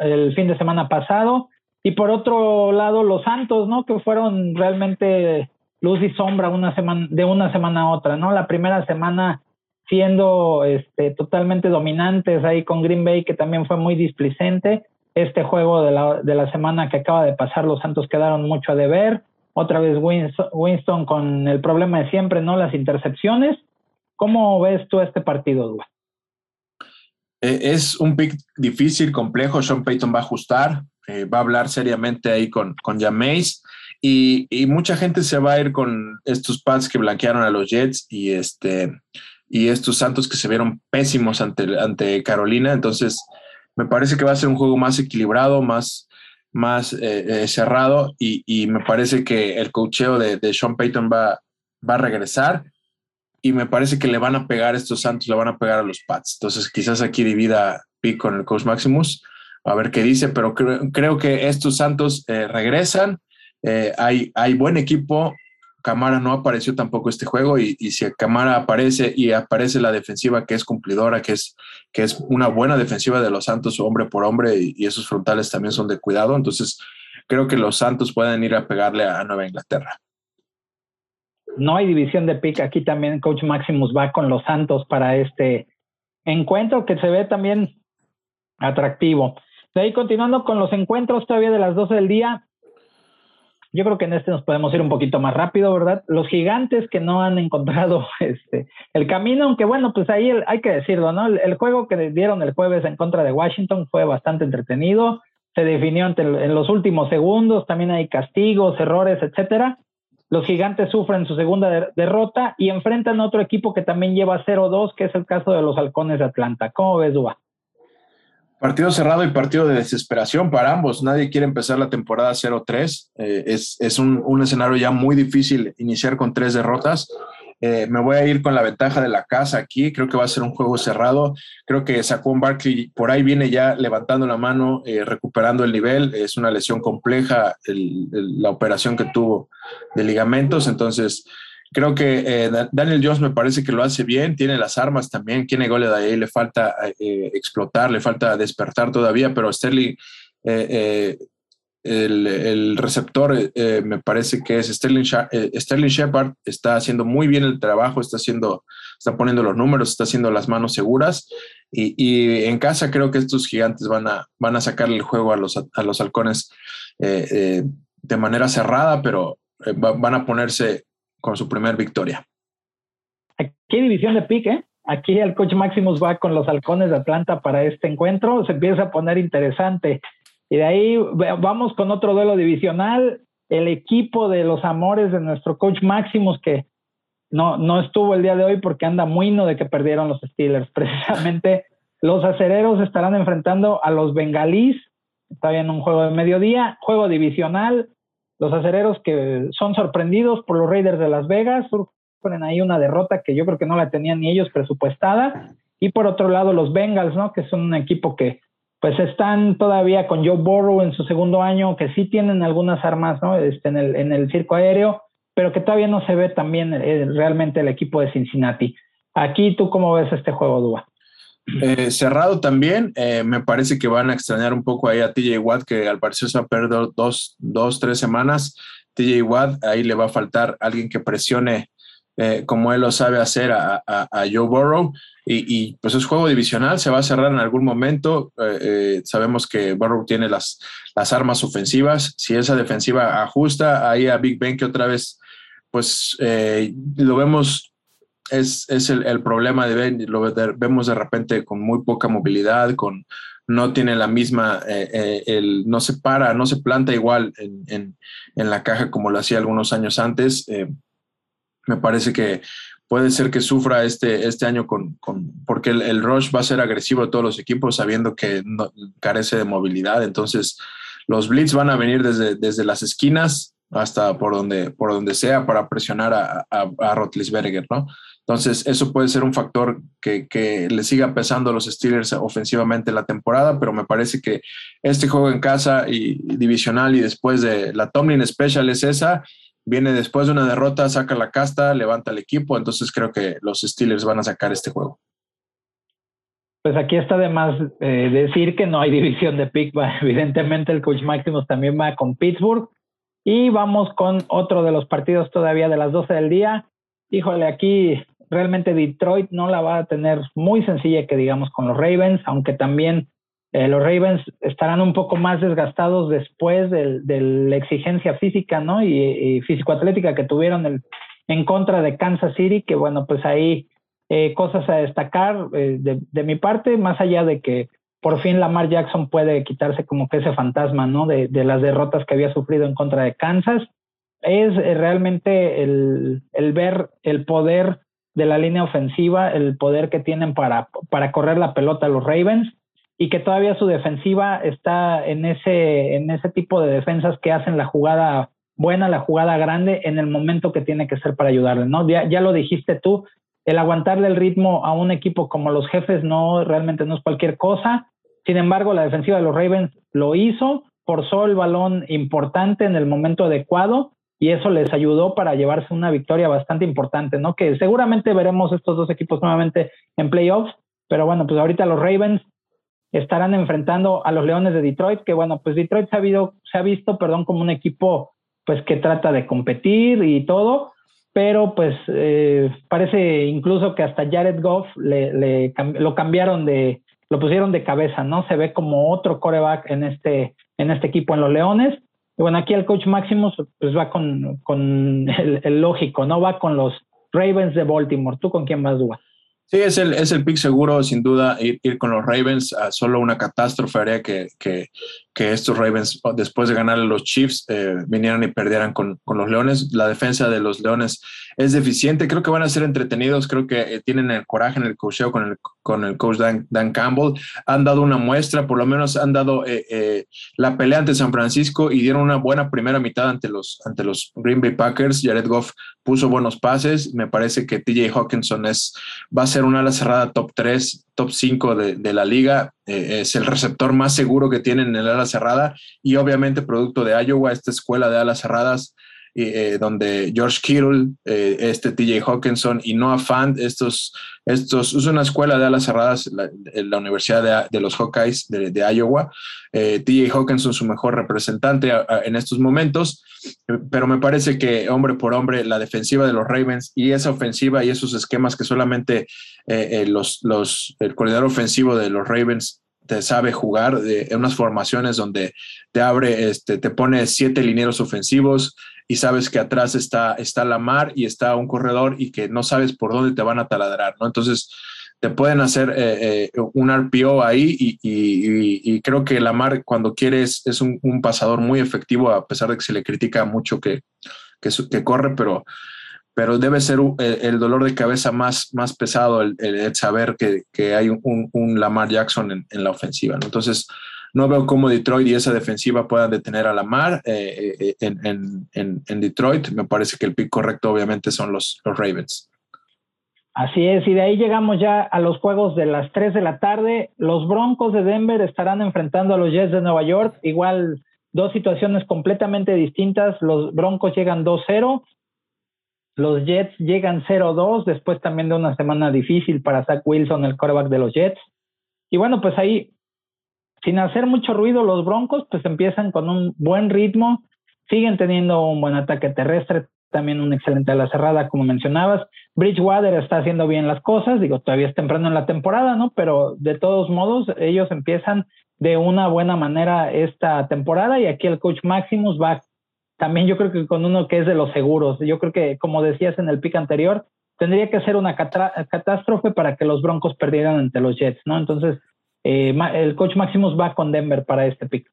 el fin de semana pasado. Y por otro lado, los Santos, ¿no? Que fueron realmente luz y sombra una semana, de una semana a otra, ¿no? La primera semana siendo este, totalmente dominantes ahí con Green Bay, que también fue muy displicente. Este juego de la, de la semana que acaba de pasar, los Santos quedaron mucho a deber. Otra vez Winston, con el problema de siempre, ¿no? Las intercepciones. ¿Cómo ves tú este partido, Dua? Eh, es un pick difícil, complejo. Sean Payton va a ajustar, eh, va a hablar seriamente ahí con, con Jameis. Y, mucha gente se va a ir con estos pads que blanquearon a los Jets y, este, y estos Santos que se vieron pésimos ante, ante Carolina. Entonces, me parece que va a ser un juego más equilibrado, más, más eh, cerrado y, me parece que el cocheo de, de Sean Payton va, va a regresar y me parece que le van a pegar estos Santos, le van a pegar a los Pats. Entonces, quizás aquí divida Pick con el Coach Maximus, a ver qué dice, pero creo, que estos Santos eh, regresan. Eh, hay, hay buen equipo. Camara no apareció tampoco este juego y, si Camara aparece y aparece la defensiva que es cumplidora, que es, que es una buena defensiva de los Santos hombre por hombre y, esos frontales también son de cuidado, entonces creo que los Santos pueden ir a pegarle a Nueva Inglaterra no hay división de pick. Aquí también Coach Maximus va con los Santos para este encuentro que se ve también atractivo. De ahí continuando con los encuentros todavía de las 12 del día. Yo creo que en este nos podemos ir un poquito más rápido, ¿verdad? Los gigantes que no han encontrado este, el camino, aunque bueno, pues ahí hay que decirlo, ¿no? El, juego que dieron el jueves en contra de Washington fue bastante entretenido, se definió en los últimos segundos, también hay castigos, errores, etcétera. Los gigantes sufren su segunda derrota y enfrentan a otro equipo que también lleva 0-2, que es el caso de los halcones de Atlanta. ¿Cómo ves, Duba? Partido cerrado y partido de desesperación para ambos. Nadie quiere empezar la temporada 0-3. Eh, es, un, un, escenario ya muy difícil iniciar con tres derrotas. Eh, me voy a ir con la ventaja de la casa aquí. Creo que va a ser un juego cerrado. Creo que Saquon Barkley por ahí viene ya levantando la mano, eh, recuperando el nivel. Es una lesión compleja la operación que tuvo de ligamentos. Entonces, creo que eh, Daniel Jones me parece que lo hace bien. Tiene las armas también. Tiene goles de ahí. Le falta explotar, le falta despertar todavía, pero Sterling el, receptor eh, me parece que es Sterling, eh, Sterling, Shepard, está haciendo muy bien el trabajo, está haciendo, está poniendo los números, está haciendo las manos seguras y, en casa creo que estos gigantes van a, van a sacarle el juego a los, a los halcones eh, de manera cerrada, pero van a ponerse con su primer victoria. Aquí división de pique, Aquí el coach Maximus va con los halcones de Atlanta para este encuentro. Se empieza a poner interesante. Y de ahí vamos con otro duelo divisional, el equipo de los amores de nuestro coach Maximus, que no, no estuvo el día de hoy porque anda muy no de que perdieron los Steelers. Precisamente los acereros estarán enfrentando a los bengalís, está bien un juego de mediodía, juego divisional, los acereros que son sorprendidos por los Raiders de Las Vegas, ponen ahí una derrota que yo creo que no la tenían ni ellos presupuestada, y por otro lado los Bengals, ¿no? Que son un equipo que pues están todavía con Joe Burrow en su segundo año, que sí tienen algunas armas ¿no? este, en, el, en el circo aéreo, pero que todavía no se ve también eh, realmente el equipo de Cincinnati. Aquí, ¿tú cómo ves este juego, Dua? Eh, cerrado también, eh, me parece que van a extrañar un poco ahí a TJ Watt, que al parecer se va a perder dos, dos, tres semanas. TJ Watt, ahí le va a faltar alguien que presione eh, como él lo sabe hacer a, Joe Burrow. Y, pues es juego divisional, se va a cerrar en algún momento. Sabemos que Burrow tiene las, las armas ofensivas. Si esa defensiva ajusta, ahí a Big Ben que otra vez, pues lo vemos es, es el, el, problema de Ben, lo vemos de repente con muy poca movilidad, con no tiene la misma, el, no se para, no se planta igual en, en, la caja como lo hacía algunos años antes. Me parece que puede ser que sufra este, este año con, con porque el, rush va a ser agresivo de todos los equipos sabiendo que carece de movilidad. Entonces, los blitz van a venir desde, desde las esquinas hasta por donde, por donde sea para presionar a, a, Rotlisberger, ¿no? Entonces, eso puede ser un factor que, que, le siga pesando a los Steelers ofensivamente la temporada, pero me parece que este juego en casa y, divisional y después de la Tomlin Special es esa, viene después de una derrota, saca la casta, levanta el equipo, entonces creo que los Steelers van a sacar este juego. Pues aquí está de más eh, decir que no hay división de pick, evidentemente el coach Maximus también va con Pittsburgh y vamos con otro de los partidos todavía de las 12 del día. Híjole, aquí realmente Detroit no la va a tener muy sencilla que digamos con los Ravens, aunque también eh, los Ravens estarán un poco más desgastados después de, la exigencia física, ¿no? Y, físico-atlética que tuvieron en contra de Kansas City, que bueno, pues ahí eh, cosas a destacar eh, de, mi parte, más allá de que por fin Lamar Jackson puede quitarse como que ese fantasma, ¿no? De, las derrotas que había sufrido en contra de Kansas, es realmente el, el ver el poder de la línea ofensiva, el poder que tienen para, para correr la pelota los Ravens y que todavía su defensiva está en ese, en ese tipo de defensas que hacen la jugada buena, la jugada grande en el momento que tiene que ser para ayudarle, ¿no? Ya, ya lo dijiste tú, el aguantarle el ritmo a un equipo como los jefes no realmente no es cualquier cosa. Sin embargo, la defensiva de los Ravens lo hizo, forzó el balón importante en el momento adecuado y eso les ayudó para llevarse una victoria bastante importante, ¿no? Que seguramente veremos estos dos equipos nuevamente en playoffs, pero bueno, pues ahorita los Ravens estarán enfrentando a los Leones de Detroit, que bueno, pues Detroit se ha, se ha visto, perdón, como un equipo pues que trata de competir y todo, pero pues eh, parece incluso que hasta Jared Goff le, lo cambiaron de, lo pusieron de cabeza, ¿no? Se ve como otro coreback en este, en este equipo en los Leones. Y bueno, aquí el coach Maximus pues va con, con el, lógico, ¿no? Va con los Ravens de Baltimore. ¿Tú con quién vas, Dua? Sí, es el, es el pick seguro, sin duda, ir, ir con los Ravens. solo una catástrofe haría que, que, que, estos Ravens, después de ganar los Chiefs, eh, vinieran y perdieran con, con, los Leones. La defensa de los Leones es deficiente. Creo que van a ser entretenidos. Creo que eh, tienen el coraje en el cocheo con el, con el coach Dan, Dan, Campbell. Han dado una muestra, por lo menos han dado eh, la pelea ante San Francisco y dieron una buena primera mitad ante los, ante los Green Bay Packers. Jared Goff puso buenos pases. Me parece que TJ Hawkinson es, va a ser una ala cerrada top 3, top 5 de, de la liga. Eh, es el receptor más seguro que tienen en el ala cerrada y obviamente producto de Iowa, esta escuela de alas cerradas. Eh, donde George Kittle, eh, este TJ Hawkinson y Noah Fant, estos, estos, es una escuela de alas cerradas, la, la Universidad de, los Hawkeyes de, Iowa. TJ Hawkinson, su mejor representante en estos momentos pero me parece que hombre por hombre la defensiva de los Ravens y esa ofensiva y esos esquemas que solamente eh, eh, los, los, el coordinador ofensivo de los Ravens te sabe jugar en unas formaciones donde te abre, este, te pone siete linieros ofensivos y sabes que atrás está, está la mar y está un corredor y que no sabes por dónde te van a taladrar, ¿no? Entonces, te pueden hacer eh, eh, un RPO ahí y, creo que Lamar cuando quiere es, un, pasador muy efectivo a pesar de que se le critica mucho que, que, corre, pero, pero debe ser el, dolor de cabeza más, más pesado el, saber que, hay un, Lamar Jackson en, la ofensiva. Entonces, no veo cómo Detroit y esa defensiva puedan detener a Lamar eh, en, en, Detroit. Me parece que el pick correcto obviamente son los, los Ravens. Así es, y de ahí llegamos ya a los juegos de las 3 de la tarde. Los Broncos de Denver estarán enfrentando a los Jets de Nueva York. Igual, dos situaciones completamente distintas. Los Broncos llegan 2-0, los Jets llegan 0-2, después también de una semana difícil para Zach Wilson, el quarterback de los Jets. Y bueno, pues ahí, sin hacer mucho ruido, los Broncos pues empiezan con un buen ritmo, siguen teniendo un buen ataque terrestre, también un excelente a la cerrada, como mencionabas. Bridgewater está haciendo bien las cosas, digo, todavía es temprano en la temporada, ¿no? Pero de todos modos, ellos empiezan de una buena manera esta temporada y aquí el coach Maximus va también yo creo que con uno que es de los seguros. Yo creo que, como decías en el pick anterior, tendría que ser una catástrofe para que los Broncos perdieran ante los Jets, ¿no? Entonces, eh, el coach Maximus va con Denver para este pick.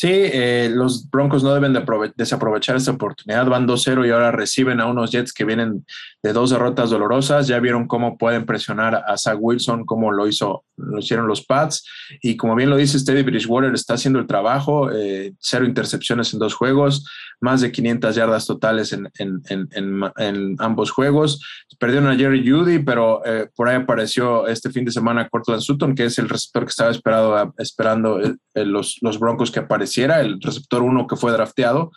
Sí, eh, los Broncos no deben de desaprovechar esta oportunidad. Van 2-0 y ahora reciben a unos Jets que vienen de dos derrotas dolorosas. Ya vieron cómo pueden presionar a Zach Wilson, cómo lo hizo, lo hicieron los Pats. Y como bien lo dice Teddy Bridgewater, está haciendo el trabajo. Eh, cero intercepciones en dos juegos, más de 500 yardas totales en, ambos juegos. Perdieron a Jerry Judy, pero eh, por ahí apareció este fin de semana Cortland Sutton, que es el receptor que estaba esperado, esperando los, los Broncos que aparecieron el receptor uno que fue drafteado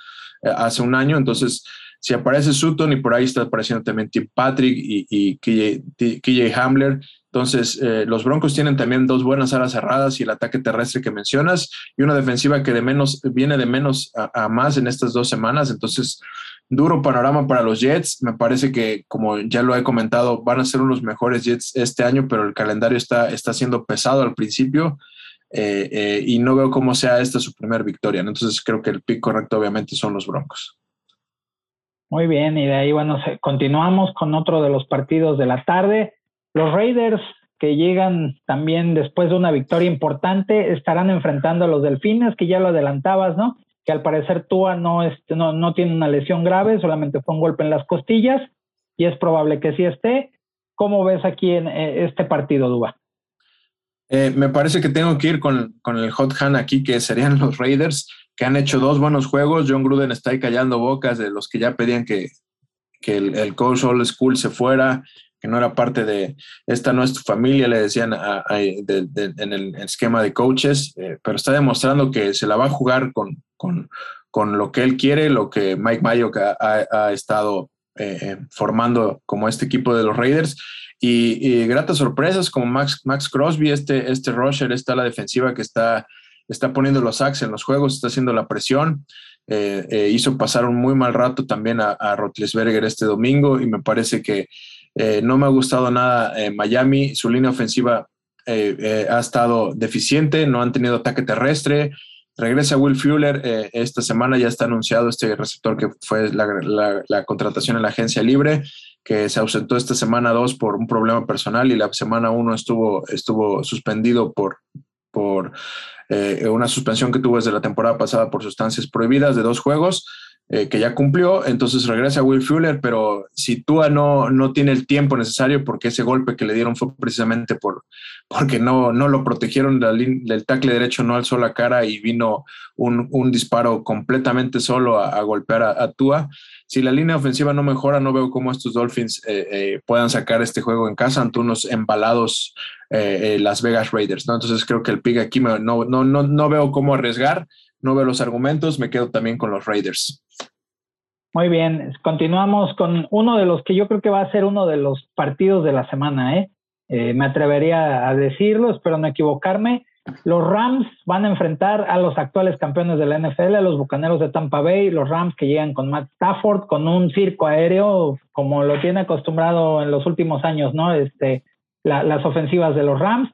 eh, hace un año. Entonces, si aparece Sutton y por ahí está apareciendo también Tim Patrick y, y KJ, Hamler, entonces eh, los Broncos tienen también dos buenas alas cerradas y el ataque terrestre que mencionas y una defensiva que de menos viene de menos a, más en estas dos semanas. Entonces, duro panorama para los Jets. Me parece que, como ya lo he comentado, van a ser unos mejores Jets este año, pero el calendario está, está siendo pesado al principio. Eh, eh, y no veo cómo sea esta su primera victoria. Entonces creo que el pick correcto obviamente son los Broncos. Muy bien, y de ahí, bueno, continuamos con otro de los partidos de la tarde. Los Raiders, que llegan también después de una victoria importante, estarán enfrentando a los Delfines, que ya lo adelantabas, ¿no? Que al parecer Tua no, este, no, no tiene una lesión grave, solamente fue un golpe en las costillas, y es probable que sí esté. ¿Cómo ves aquí en eh, este partido, Duba? Eh, me parece que tengo que ir con, el hot hand aquí, que serían los Raiders, que han hecho dos buenos juegos. John Gruden está ahí callando bocas de los que ya pedían que, el, coach old school se fuera, que no era parte de esta no es tu familia, le decían en el esquema de coaches, eh, pero está demostrando que se la va a jugar con, con, lo que él quiere, lo que Mike Mayo ha, ha estado eh, formando como este equipo de los Raiders y, gratas sorpresas como Max, Max Crosby, este, este rusher, está la defensiva que está, está poniendo los sacks en los juegos, está haciendo la presión. Eh, eh, hizo pasar un muy mal rato también a, a Rotlisberger este domingo y me parece que eh, no me ha gustado nada Miami. Su línea ofensiva ha estado deficiente, no han tenido ataque terrestre. Regresa Will Fuller. esta semana ya está anunciado este receptor que fue la contratación en la agencia libre que se ausentó esta semana 2 por un problema personal y la semana 1 estuvo, estuvo suspendido por, por eh, una suspensión que tuvo desde la temporada pasada por sustancias prohibidas de dos juegos. Eh, que ya cumplió, entonces regresa Will Fuller, pero si Tua no, no tiene el tiempo necesario, porque ese golpe que le dieron fue precisamente por, porque no, no lo protegieron del tackle derecho, no alzó la cara y vino un, un disparo completamente solo a, golpear a, a, Tua. Si la línea ofensiva no mejora, no veo cómo estos Dolphins eh, eh, puedan sacar este juego en casa ante unos embalados Las Vegas Raiders. Entonces creo que el pick aquí no, no, no, no veo cómo arriesgar no veo los argumentos, me quedo también con los Raiders. Muy bien, continuamos con uno de los que yo creo que va a ser uno de los partidos de la semana, ¿eh? eh me atrevería a decirlo, espero no equivocarme. Los Rams van a enfrentar a los actuales campeones de la NFL, a los Bucaneros de Tampa Bay, los Rams que llegan con Matt Stafford, con un circo aéreo como lo tiene acostumbrado en los últimos años, ¿no? Este, las ofensivas de los Rams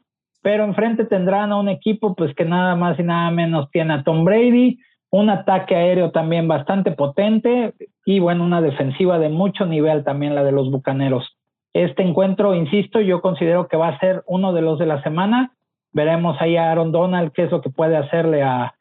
pero enfrente tendrán a un equipo pues que nada más y nada menos tiene a Tom Brady, un ataque aéreo también bastante potente y bueno, una defensiva de mucho nivel también la de los Bucaneros. Este encuentro, insisto, yo considero que va a ser uno de los de la semana. Veremos ahí a Aaron Donald qué es lo que puede hacerle a,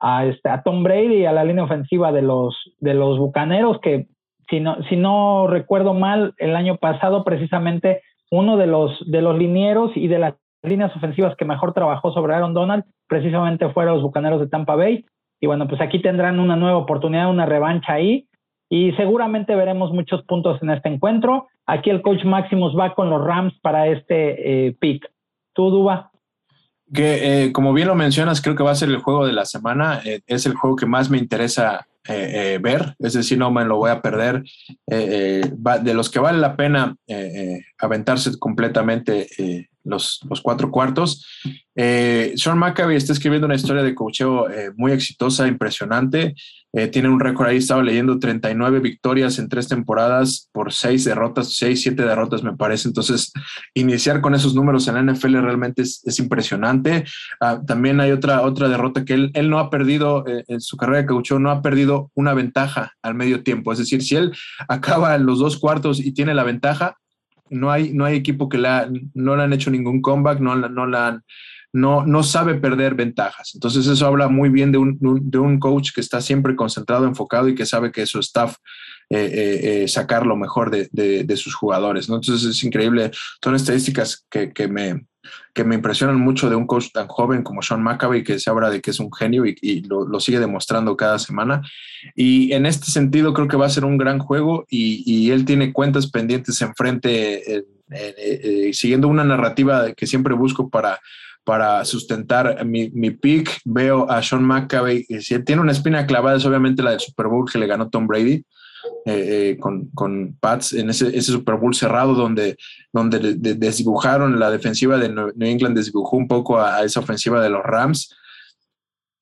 a, este, a Tom Brady y a la línea ofensiva de los, de los Bucaneros, que si no, si no recuerdo mal, el año pasado precisamente uno de los, de los linieros y de las líneas ofensivas que mejor trabajó sobre Aaron Donald precisamente fueron los Bucaneros de Tampa Bay. Y bueno, pues aquí tendrán una nueva oportunidad, una revancha ahí. Y seguramente veremos muchos puntos en este encuentro. Aquí el coach Maximus va con los Rams para este eh, pick. ¿Tú, Duba? Que eh, como bien lo mencionas, creo que va a ser el juego de la semana. Eh, es el juego que más me interesa ver, es decir, no me lo voy a perder. de los que vale la pena aventarse completamente los, cuatro cuartos. Eh, Sean McAvey está escribiendo una historia de cocheo eh, muy exitosa, impresionante. Eh, tiene un récord ahí, estaba leyendo 39 victorias en tres temporadas por seis derrotas, seis, siete derrotas me parece. Entonces, iniciar con esos números en la NFL realmente es, impresionante. Ah, también hay otra, otra derrota que él, él no ha perdido eh, en su carrera de caucho, no ha perdido una ventaja al medio tiempo. Es decir, si él acaba los dos cuartos y tiene la ventaja, no hay, no hay equipo que la, no le han hecho ningún comeback, no, no la han no, no sabe perder ventajas. Entonces eso habla muy bien de un, de un coach que está siempre concentrado, enfocado y que sabe que su staff eh, eh, eh, sacar lo mejor de, de, sus jugadores. ¿no? Entonces es increíble. Son estadísticas que, que, me, que me impresionan mucho de un coach tan joven como Sean McAvey, que se habla de que es un genio y, lo, lo, sigue demostrando cada semana. Y en este sentido creo que va a ser un gran juego y, y él tiene cuentas pendientes enfrente, siguiendo una narrativa que siempre busco para para sustentar mi, mi pick. Veo a Sean McAvey, si tiene una espina clavada, es obviamente la del Super Bowl que le ganó Tom Brady. Eh, eh, con, con, Pats en ese, ese, Super Bowl cerrado donde, donde desdibujaron la defensiva de New England, desdibujó un poco a, esa ofensiva de los Rams.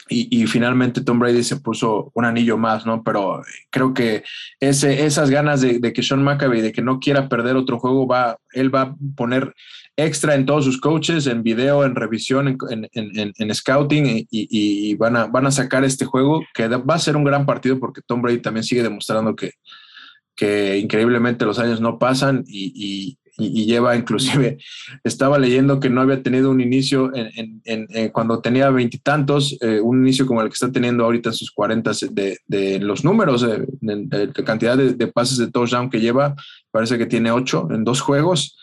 Y, finalmente Tom Brady se puso un anillo más, ¿no? Pero creo que ese, esas ganas de, de que Sean McAvey, de que no quiera perder otro juego, va, él va a poner extra en todos sus coaches, en video, en revisión, en, en, en, scouting y, y, van, a, van a sacar este juego que va a ser un gran partido porque Tom Brady también sigue demostrando que, que increíblemente los años no pasan y, lleva inclusive, estaba leyendo que no había tenido un inicio en, cuando tenía veintitantos, eh, un inicio como el que está teniendo ahorita en sus cuarentas de, de, los números, de, de cantidad de, pases de touchdown que lleva, parece que tiene ocho en dos juegos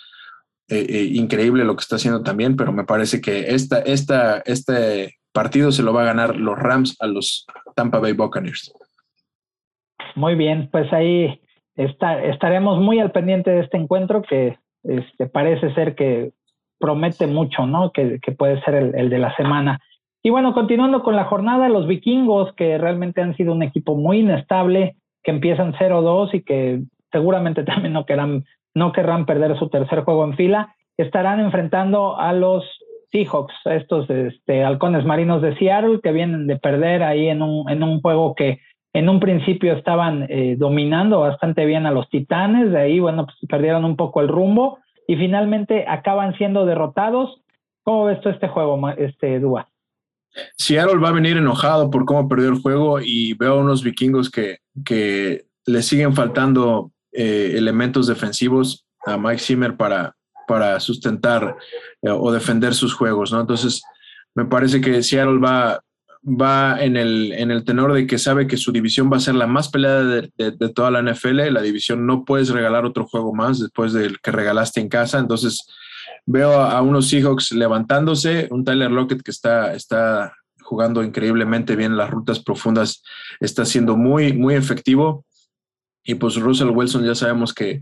eh, eh, increíble lo que está haciendo también, pero me parece que esta, esta, este partido se lo va a ganar los Rams a los Tampa Bay Buccaneers. Muy bien, pues ahí está, estaremos muy al pendiente de este encuentro que este, parece ser que promete mucho, ¿no? Que, puede ser el, el, de la semana. Y bueno, continuando con la jornada, los vikingos, que realmente han sido un equipo muy inestable, que empiezan 0-2 y que seguramente también no querrán no querrán perder su tercer juego en fila. Estarán enfrentando a los Seahawks, estos este, halcones marinos de Seattle, que vienen de perder ahí en un, en un juego que en un principio estaban eh, dominando bastante bien a los Titanes, de ahí, bueno, pues perdieron un poco el rumbo y finalmente acaban siendo derrotados. ¿Cómo ves tú este juego, este Dúa? Seattle va a venir enojado por cómo perdió el juego y veo unos vikingos que, que le siguen faltando eh, elementos defensivos a Mike Zimmer para, para sustentar eh, o defender sus juegos, ¿no? Entonces, me parece que Seattle va, va en, el, en el tenor de que sabe que su división va a ser la más peleada de, toda la NFL. La división no puedes regalar otro juego más después del que regalaste en casa. Entonces, veo a, unos Seahawks levantándose, un Tyler Lockett que está, está jugando increíblemente bien las rutas profundas, está siendo muy, muy efectivo. Y pues Russell Wilson ya sabemos que,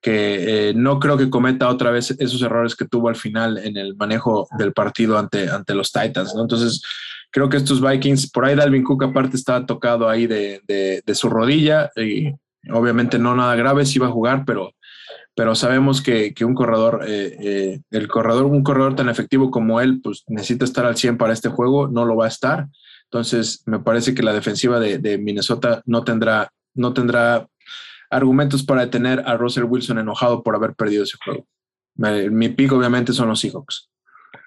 que eh, no creo que cometa otra vez esos errores que tuvo al final en el manejo del partido ante, ante los Titans, ¿no? Entonces, creo que estos Vikings, por ahí Dalvin Cook aparte estaba tocado ahí de, de, su rodilla y obviamente no nada grave, si iba a jugar, pero, pero sabemos que, que un corredor, eh, eh, el corredor, un corredor tan efectivo como él, pues necesita estar al 100 para este juego, no lo va a estar. Entonces, me parece que la defensiva de, de Minnesota no tendrá, no tendrá argumentos para detener a Russell Wilson enojado por haber perdido ese juego. Mi pico obviamente son los Seahawks.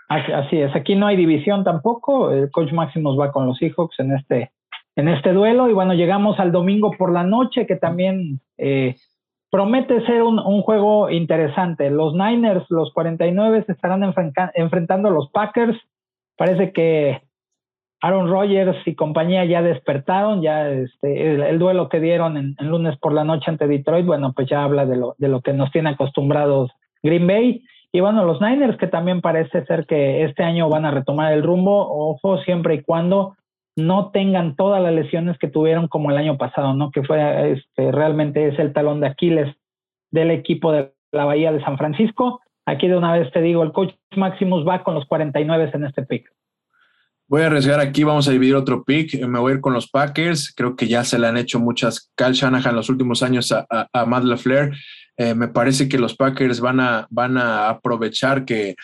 Así es, aquí no hay división tampoco. El coach Maximus va con los Seahawks en este, en este duelo. Y bueno, llegamos al domingo por la noche, que también eh, promete ser un, un, juego interesante. Los Niners, los 49 se estarán enfrentando a los Packers. Parece que Aaron Rodgers y compañía ya despertaron, ya este, el, duelo que dieron en, lunes por la noche ante Detroit, bueno, pues ya habla de lo, de lo que nos tiene acostumbrados Green Bay. Y bueno, los Niners, que también parece ser que este año van a retomar el rumbo, ojo, siempre y cuando no tengan todas las lesiones que tuvieron como el año pasado, ¿no? Que fue este, realmente es el talón de Aquiles del equipo de la Bahía de San Francisco. Aquí de una vez te digo, el coach Maximus va con los 49 en este pick. Voy a arriesgar aquí, vamos a dividir otro pick. Me voy a ir con los Packers. Creo que ya se le han hecho muchas Cal Shanahan los últimos años a, a, Matt LaFleur. Eh, me parece que los Packers van a, van a aprovechar que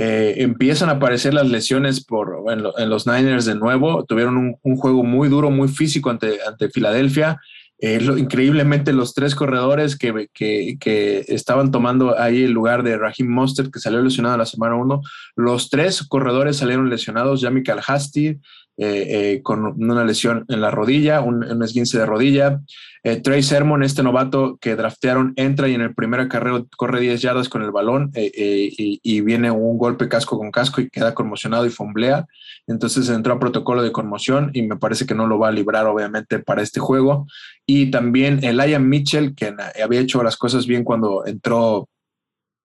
empiezan a aparecer las lesiones por, en, los Niners de nuevo. Tuvieron un, juego muy duro, muy físico ante, ante Filadelfia. Increíblemente los tres corredores que, que, estaban tomando ahí el lugar de Raheem Mostert, que salió lesionado la semana 1, los tres corredores salieron lesionados, Jamie Hasti, eh, eh, con una lesión en la rodilla, un, un esguince de rodilla. Eh, Trey Sermon, este novato que draftearon, entra y en el primer acarreo corre 10 yardas con el balón y, viene un golpe casco con casco y queda conmocionado y fomblea. Entonces entró a protocolo de conmoción y me parece que no lo va a librar obviamente para este juego. Y también el Ian Mitchell, que había hecho las cosas bien cuando entró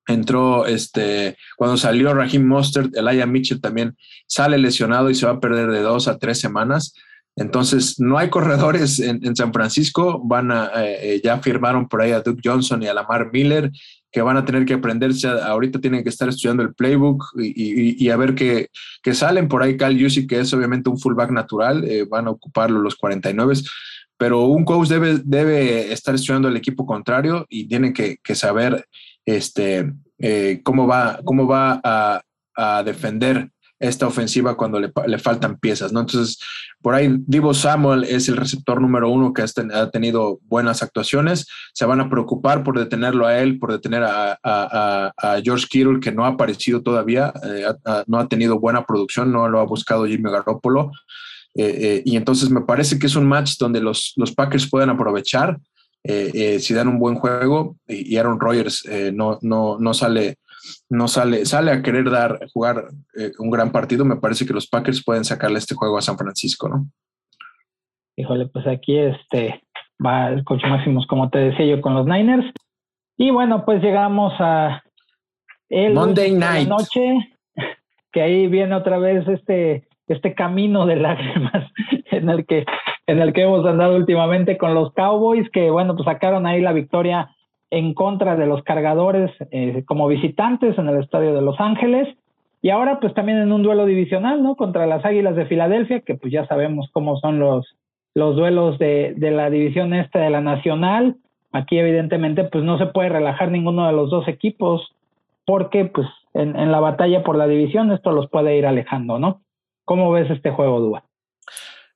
entró este, cuando salió Raheem Mostert, Elijah Mitchell también sale lesionado y se va a perder de dos a tres semanas. Entonces, no hay corredores en, San Francisco. Van a, eh, eh, ya firmaron por ahí a Duke Johnson y a Lamar Miller, que van a tener que aprenderse. Ahorita tienen que estar estudiando el playbook y, a ver qué que salen por ahí. Cal Yusi, que es obviamente un fullback natural, eh, van a ocuparlo los 49. Pero un coach debe, debe estar estudiando el equipo contrario y tiene que, que saber este, eh, cómo va, cómo va a, defender esta ofensiva cuando le, faltan piezas, ¿no? Entonces, por ahí Divo Samuel es el receptor número uno que ha tenido buenas actuaciones. Se van a preocupar por detenerlo a él, por detener a, George Kittle, que no ha aparecido todavía, eh, no ha tenido buena producción, no lo ha buscado Jimmy Garoppolo. Eh, y entonces me parece que es un match donde los, los Packers pueden aprovechar eh, eh, si dan un buen juego y, Aaron Rodgers eh, no, no, no sale no sale, sale a querer dar, jugar un gran partido, me parece que los Packers pueden sacarle este juego a San Francisco, ¿no? Híjole, pues aquí este va el coach Máximos, como te decía yo, con los Niners. Y bueno, pues llegamos a el Monday night. noche, que ahí viene otra vez este, este camino de lágrimas en el que en el que hemos andado últimamente con los Cowboys, que bueno, pues sacaron ahí la victoria en contra de los cargadores eh, como visitantes en el estadio de Los Ángeles. Y ahora pues también en un duelo divisional, ¿no? Contra las Águilas de Filadelfia, que pues ya sabemos cómo son los, los duelos de, de la división este de la Nacional. Aquí evidentemente pues no se puede relajar ninguno de los dos equipos porque pues en, en la batalla por la división esto los puede ir alejando, ¿no? ¿Cómo ves este juego, Dúa?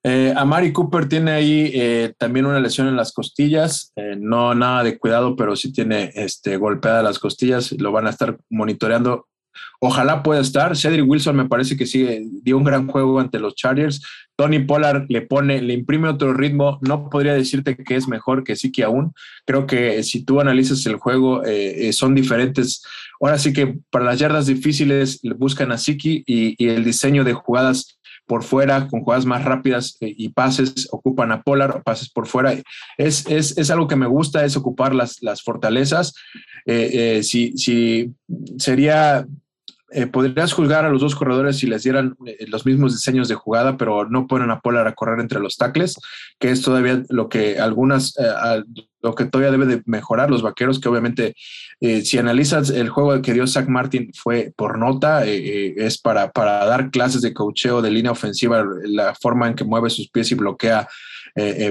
Eh, Amari Cooper tiene ahí eh, también una lesión en las costillas, eh, no nada de cuidado, pero sí tiene este, golpeada las costillas, lo van a estar monitoreando. Ojalá pueda estar. Cedric Wilson me parece que sí dio un gran juego ante los Chargers. Tony Pollard le pone, le imprime otro ritmo. No podría decirte que es mejor que sí que aún. Creo que si tú analizas el juego, son diferentes. Ahora sí que para las yardas difíciles buscan a Siki y el diseño de jugadas por fuera, con jugadas más rápidas eh, y pases, ocupan a Polar, pases por fuera. Es, es, es algo que me gusta, es ocupar las, las fortalezas. Eh, eh, si, si sería eh, podrías juzgar a los dos corredores si les dieran eh, los mismos diseños de jugada, pero no ponen a Polar a correr entre los tackles, que es todavía lo que algunas, eh, lo que todavía debe de mejorar los vaqueros, que obviamente si analizas el juego que dio Zach Martin fue por nota, es para, para dar clases de cocheo de línea ofensiva, la forma en que mueve sus pies y bloquea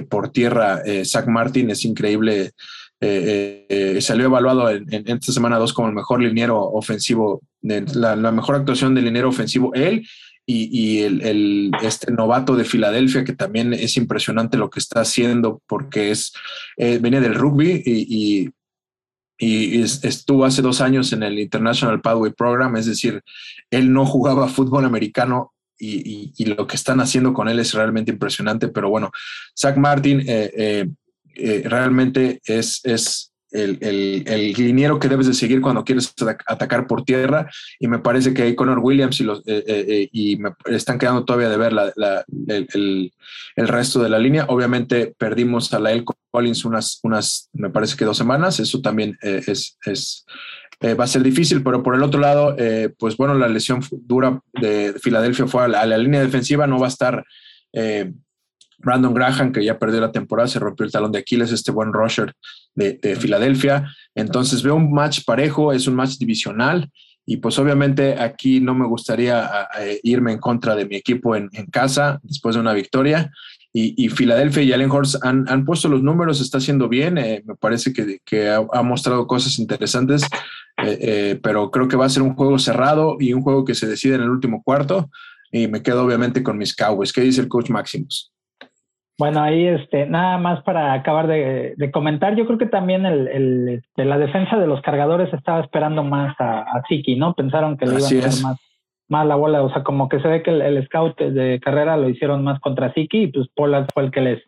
por tierra Zach Martin es increíble eh, eh, salió evaluado en, esta semana 2 como el mejor liniero ofensivo, la, mejor actuación del liniero ofensivo, él y, el, este novato de Filadelfia, que también es impresionante lo que está haciendo porque es, eh, venía del rugby y, y estuvo hace dos años en el International Pathway Program, es decir, él no jugaba fútbol americano y, lo que están haciendo con él es realmente impresionante, pero bueno, Zach Martin eh, eh, realmente es, es el, el, el, liniero que debes de seguir cuando quieres atacar por tierra y me parece que Connor Williams y, los, eh, eh, y me están quedando todavía de ver la, la, el, el, resto de la línea. Obviamente perdimos a Lael Collins unas, unas, me parece que dos semanas, eso también es, es va a ser difícil, pero por el otro lado, pues bueno, la lesión dura de, Filadelfia fue a la, a la, línea defensiva, no va a estar Brandon Graham, que ya perdió la temporada, se rompió el talón de Aquiles, este buen rusher de, Filadelfia. Entonces veo un match parejo, es un match divisional y pues obviamente aquí no me gustaría irme en contra de mi equipo en, casa después de una victoria y, Filadelfia y Allen Horst han, han, puesto los números, está haciendo bien, eh, me parece que, que ha, mostrado cosas interesantes, eh, eh, pero creo que va a ser un juego cerrado y un juego que se decide en el último cuarto y me quedo obviamente con mis Cowboys. ¿Qué dice el coach Maximus? Bueno, ahí este, nada más para acabar de, comentar, yo creo que también el, el, este, la defensa de los cargadores estaba esperando más a, a Siki, ¿no? Pensaron que le iban a hacer más, más la bola, o sea, como que se ve que el, scout de carrera lo hicieron más contra Siki y pues Pollard fue el que les,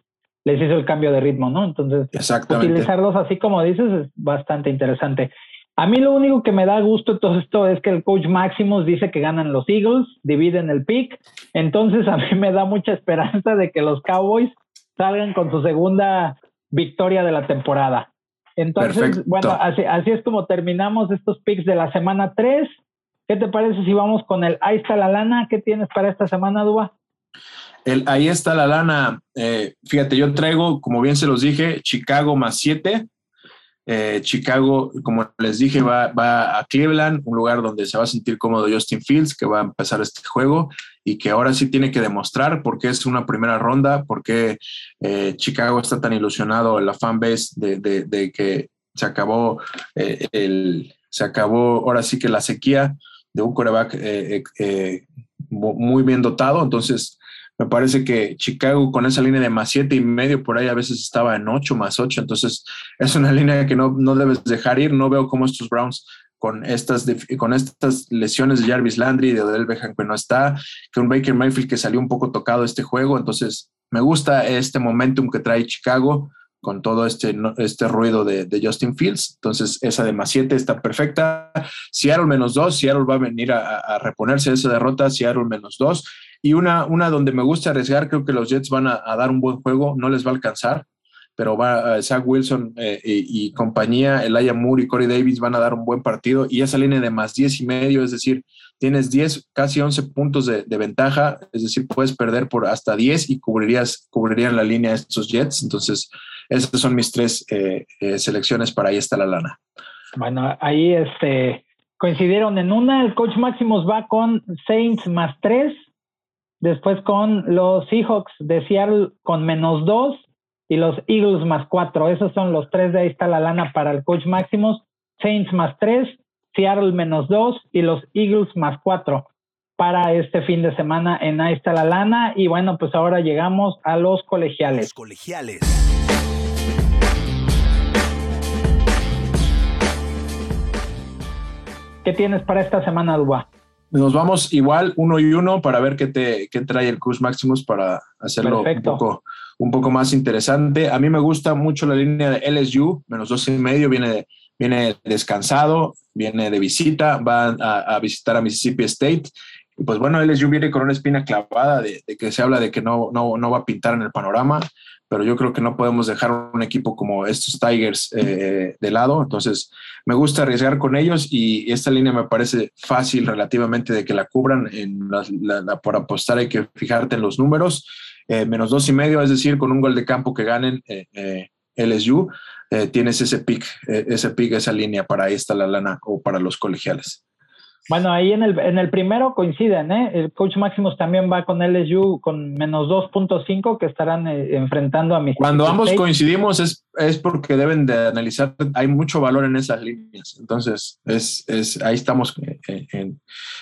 les hizo el cambio de ritmo, ¿no? Entonces, utilizarlos así como dices es bastante interesante. A mí lo único que me da gusto de todo esto es que el coach Maximus dice que ganan los Eagles, dividen el pick, entonces a mí me da mucha esperanza de que los Cowboys salgan con su segunda victoria de la temporada. Entonces, bueno, así, así es como terminamos estos picks de la semana 3. ¿Qué te parece si vamos con el Ahí está la lana? ¿Qué tienes para esta semana, Duba? El Ahí está la lana. Eh, fíjate, yo traigo, como bien se los dije, Chicago más 7. Eh, Chicago, como les dije, va, a Cleveland, un lugar donde se va a sentir cómodo Justin Fields, que va a empezar este juego y que ahora sí tiene que demostrar por qué es una primera ronda, por qué eh, Chicago está tan ilusionado la fanbase de, de, que se acabó el, se acabó ahora sí que la sequía de un coreback eh, eh, eh, muy bien dotado. Entonces, me parece que Chicago con esa línea de más siete y medio por ahí a veces estaba en ocho más ocho. Entonces, es una línea que no, no debes dejar ir. No veo cómo estos Browns con estas, con estas lesiones de Jarvis Landry, de Odell Beckham que no está, que un Baker Mayfield que salió un poco tocado este juego. Entonces, me gusta este momentum que trae Chicago con todo este, este ruido de, Justin Fields. Entonces, esa de más 7 está perfecta. Seattle menos 2, Seattle va a venir a, reponerse de esa derrota, Seattle menos 2. Y una, una donde me gusta arriesgar, creo que los Jets van a, dar un buen juego, no les va a alcanzar, pero va, uh, Zach Wilson eh, y, compañía, Elijah Moore y Corey Davis van a dar un buen partido. Y esa línea de más 10 y medio, es decir, tienes 10, casi 11 puntos de, ventaja, es decir, puedes perder por hasta 10 y cubrirías, cubrirían la línea estos Jets. Entonces, esas son mis tres eh, eh, selecciones para ahí está la lana. Bueno, ahí este, coincidieron en una, el coach Máximos va con Saints más tres, después con los Seahawks de Seattle con menos dos y los Eagles más cuatro. Esos son los tres de ahí está la lana para el coach Máximos. Saints más tres, Seattle menos dos y los Eagles más cuatro para este fin de semana en Ahí está la lana. Y bueno, pues ahora llegamos a los colegiales. Los colegiales. ¿Qué tienes para esta semana, Duba? Nos vamos igual uno y uno para ver qué, te, qué trae el Cruz Maximus para hacerlo un poco, un poco más interesante. A mí me gusta mucho la línea de LSU, menos dos y medio, viene, viene descansado, viene de visita, va a, visitar a Mississippi State. Y pues bueno, LSU viene con una espina clavada de, de que se habla de que no, no, no va a pintar en el panorama pero yo creo que no podemos dejar un equipo como estos Tigers eh, de lado. Entonces, me gusta arriesgar con ellos y esta línea me parece fácil relativamente de que la cubran. En la, por apostar hay que fijarte en los números. Eh, menos dos y medio, es decir, con un gol de campo que ganen eh, LSU, tienes ese pick, ese pick, esa línea para esta la lana o para los colegiales. Bueno, ahí en el, en el primero coinciden, ¿eh? El coach Maximus también va con LSU con menos 2.5 que estarán eh, enfrentando a mis. Cuando ambos coincidimos es, es porque deben de analizar, hay mucho valor en esas líneas. Entonces, es, es ahí estamos eh, en,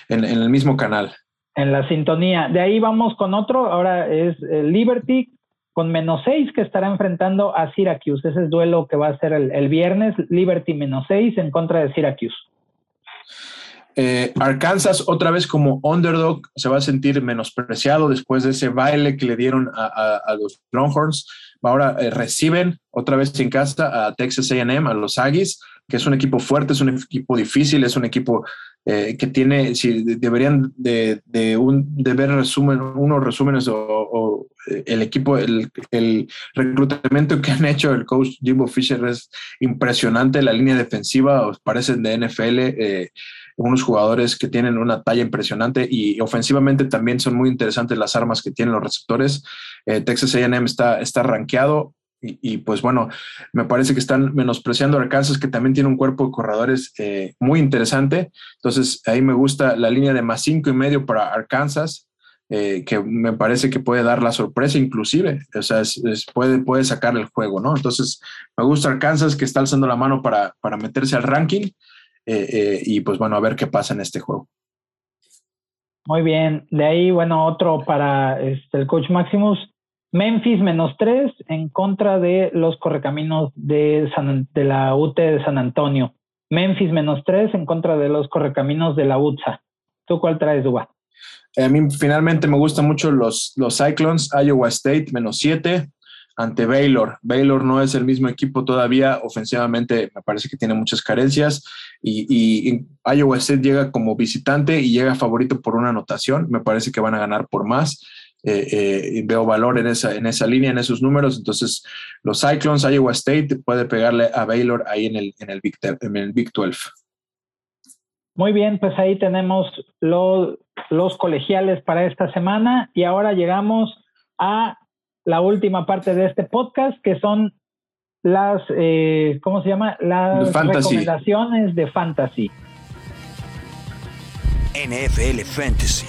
en, el mismo canal. En la sintonía. De ahí vamos con otro, ahora es eh, Liberty con menos 6 que estará enfrentando a Syracuse. Ese es duelo que va a ser el, el viernes, Liberty menos 6 en contra de Syracuse. Eh, Arkansas otra vez como underdog se va a sentir menospreciado después de ese baile que le dieron a, los Longhorns. Ahora eh, reciben otra vez en casa a Texas AM, a los Aggies, que es un equipo fuerte, es un equipo difícil, es un equipo eh, que tiene, si deberían de, ver resumen, unos resúmenes o, el equipo, el, el, reclutamiento que han hecho el coach Jimbo Fisher es impresionante, la línea defensiva parecen de NFL unos jugadores que tienen una talla impresionante y ofensivamente también son muy interesantes las armas que tienen los receptores. Eh, Texas AM está, está rankeado y, pues bueno, me parece que están menospreciando a Arkansas, que también tiene un cuerpo de corredores eh, muy interesante. Entonces ahí me gusta la línea de más cinco y medio para Arkansas. eh, que me parece que puede dar la sorpresa inclusive, o sea, puede, puede sacar el juego, ¿no? Entonces, me gusta Arkansas que está alzando la mano para, para meterse al ranking y pues bueno, a ver qué pasa en este juego. Muy bien, de ahí, bueno, otro para este, el coach Maximus, Memphis menos tres en contra de los correcaminos de, de la UT de San Antonio. Memphis menos tres en contra de los correcaminos de la UTSA. ¿Tú cuál traes, Duba? A mí finalmente me gustan mucho los, los Cyclones, Iowa State menos siete ante Baylor. Baylor no es el mismo equipo todavía, ofensivamente me parece que tiene muchas carencias y, Iowa State llega como visitante y llega favorito por una anotación. Me parece que van a ganar por más. Eh, eh, veo valor en esa, en esa línea, en esos números. Entonces, los Cyclones, Iowa State puede pegarle a Baylor ahí en el, en el, Big, en el Big 12. Muy bien, pues ahí tenemos los, los colegiales para esta semana y ahora llegamos a la última parte de este podcast, que son las, eh, ¿cómo se llama? Las recomendaciones de fantasy. NFL Fantasy.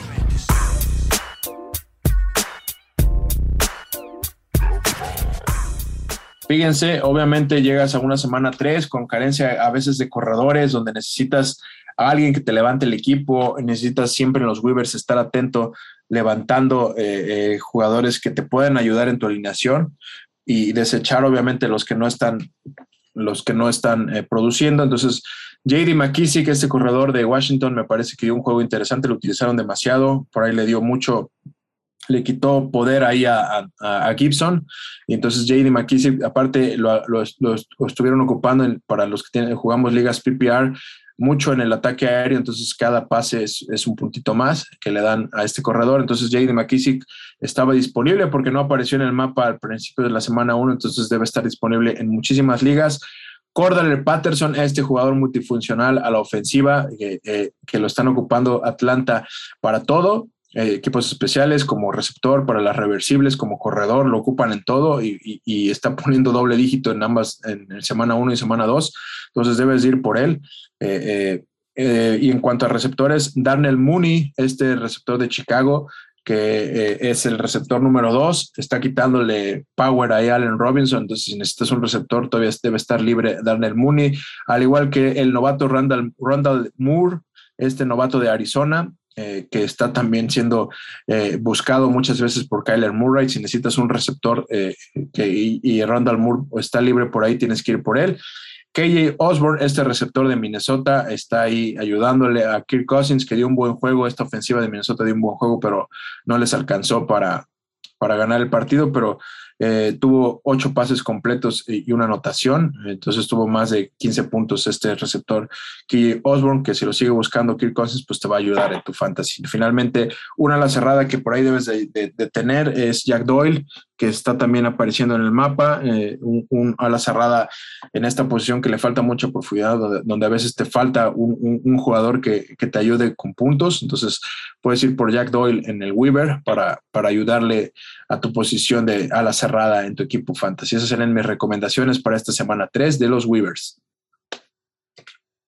Fíjense, obviamente llegas a una semana 3 con carencia a veces de corredores, donde necesitas a alguien que te levante el equipo, necesitas siempre en los Weavers estar atento levantando eh, eh, jugadores que te pueden ayudar en tu alineación y desechar obviamente los que no están los que no están eh, produciendo. Entonces, JD McKissick, este corredor de Washington, me parece que dio un juego interesante, lo utilizaron demasiado, por ahí le dio mucho, le quitó poder ahí a, Gibson. Y entonces JD McKissick, aparte, lo, estuvieron ocupando para los que tienen, jugamos ligas PPR, mucho en el ataque aéreo, entonces cada pase es, un puntito más que le dan a este corredor. Entonces J.D. McKissick estaba disponible porque no apareció en el mapa al principio de la semana 1, entonces debe estar disponible en muchísimas ligas. Cordell Patterson, este jugador multifuncional a la ofensiva que lo están ocupando Atlanta para todo. Eh, equipos especiales como receptor para las reversibles, como corredor, lo ocupan en todo y, está poniendo doble dígito en ambas, en, semana 1 y semana 2, entonces debes ir por él. Eh, eh, y en cuanto a receptores, Darnell Mooney, este receptor de Chicago, que es el receptor número 2, está quitándole power a Allen Robinson, entonces si necesitas un receptor todavía debe estar libre Darnell Mooney, al igual que el novato Randall, Randall Moore, este novato de Arizona, eh, que está también siendo eh, buscado muchas veces por Kyler Murray. Si necesitas un receptor eh, que, y, Randall Moore está libre por ahí, tienes que ir por él. KJ Osborne, este receptor de Minnesota, está ahí ayudándole a Kirk Cousins, que dio un buen juego. Esta ofensiva de Minnesota dio un buen juego, pero no les alcanzó para, para ganar el partido. Pero eh, tuvo ocho pases completos y una anotación, entonces tuvo más de 15 puntos este receptor. Que Osborne, que si lo sigue buscando Kirk Cousins, pues te va a ayudar en tu fantasy. Finalmente, una ala cerrada que por ahí debes de, tener es Jack Doyle, que está también apareciendo en el mapa, eh, un, ala cerrada en esta posición que le falta mucha profundidad, donde, a veces te falta un, jugador que, te ayude con puntos. Entonces, puedes ir por Jack Doyle en el Weaver para, para ayudarle a tu posición de ala cerrada en tu equipo fantasy. Esas serán mis recomendaciones para esta semana 3 de los Weavers.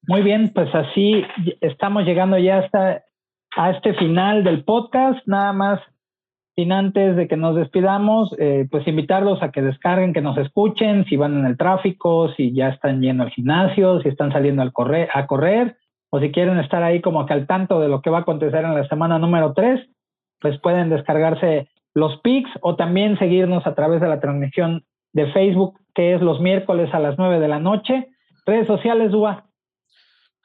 Muy bien, pues así estamos llegando ya hasta a este final del podcast. Nada más, sin antes de que nos despidamos, eh, pues invitarlos a que descarguen, que nos escuchen, si van en el tráfico, si ya están yendo al gimnasio, si están saliendo al correr, a correr, o si quieren estar ahí como que al tanto de lo que va a acontecer en la semana número 3, pues pueden descargarse los pics o también seguirnos a través de la transmisión de Facebook, que es los miércoles a las 9 de la noche. Redes sociales, Dúa.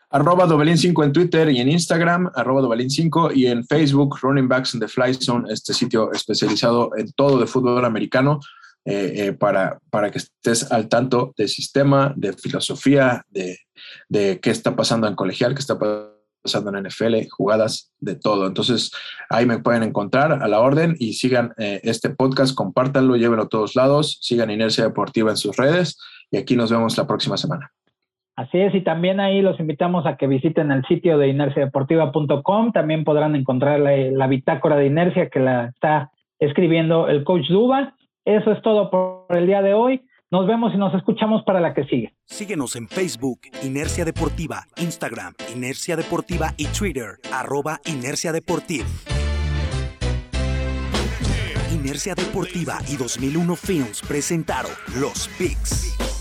Arroba Dobelín 5 en Twitter y en Instagram, arroba Dobelín 5 y en Facebook, Running Backs in the Fly Zone, este sitio especializado en todo de fútbol americano, eh, eh, para, para que estés al tanto del sistema, de filosofía, de, de qué está pasando en colegial, qué está pasando pasando en NFL, jugadas de todo. Entonces, ahí me pueden encontrar a la orden y sigan eh, este podcast, compártanlo, llévenlo a todos lados, sigan Inercia Deportiva en sus redes y aquí nos vemos la próxima semana. Así es, y también ahí los invitamos a que visiten el sitio de inerciadeportiva.com. También podrán encontrar la, bitácora de inercia que la está escribiendo el coach Duba. Eso es todo por el día de hoy. Nos vemos y nos escuchamos para la que sigue. Síguenos en Facebook, Inercia Deportiva, Instagram, Inercia Deportiva y Twitter, arroba Inercia Deportiva. Inercia Deportiva y 2001 Films presentaron Los Picks.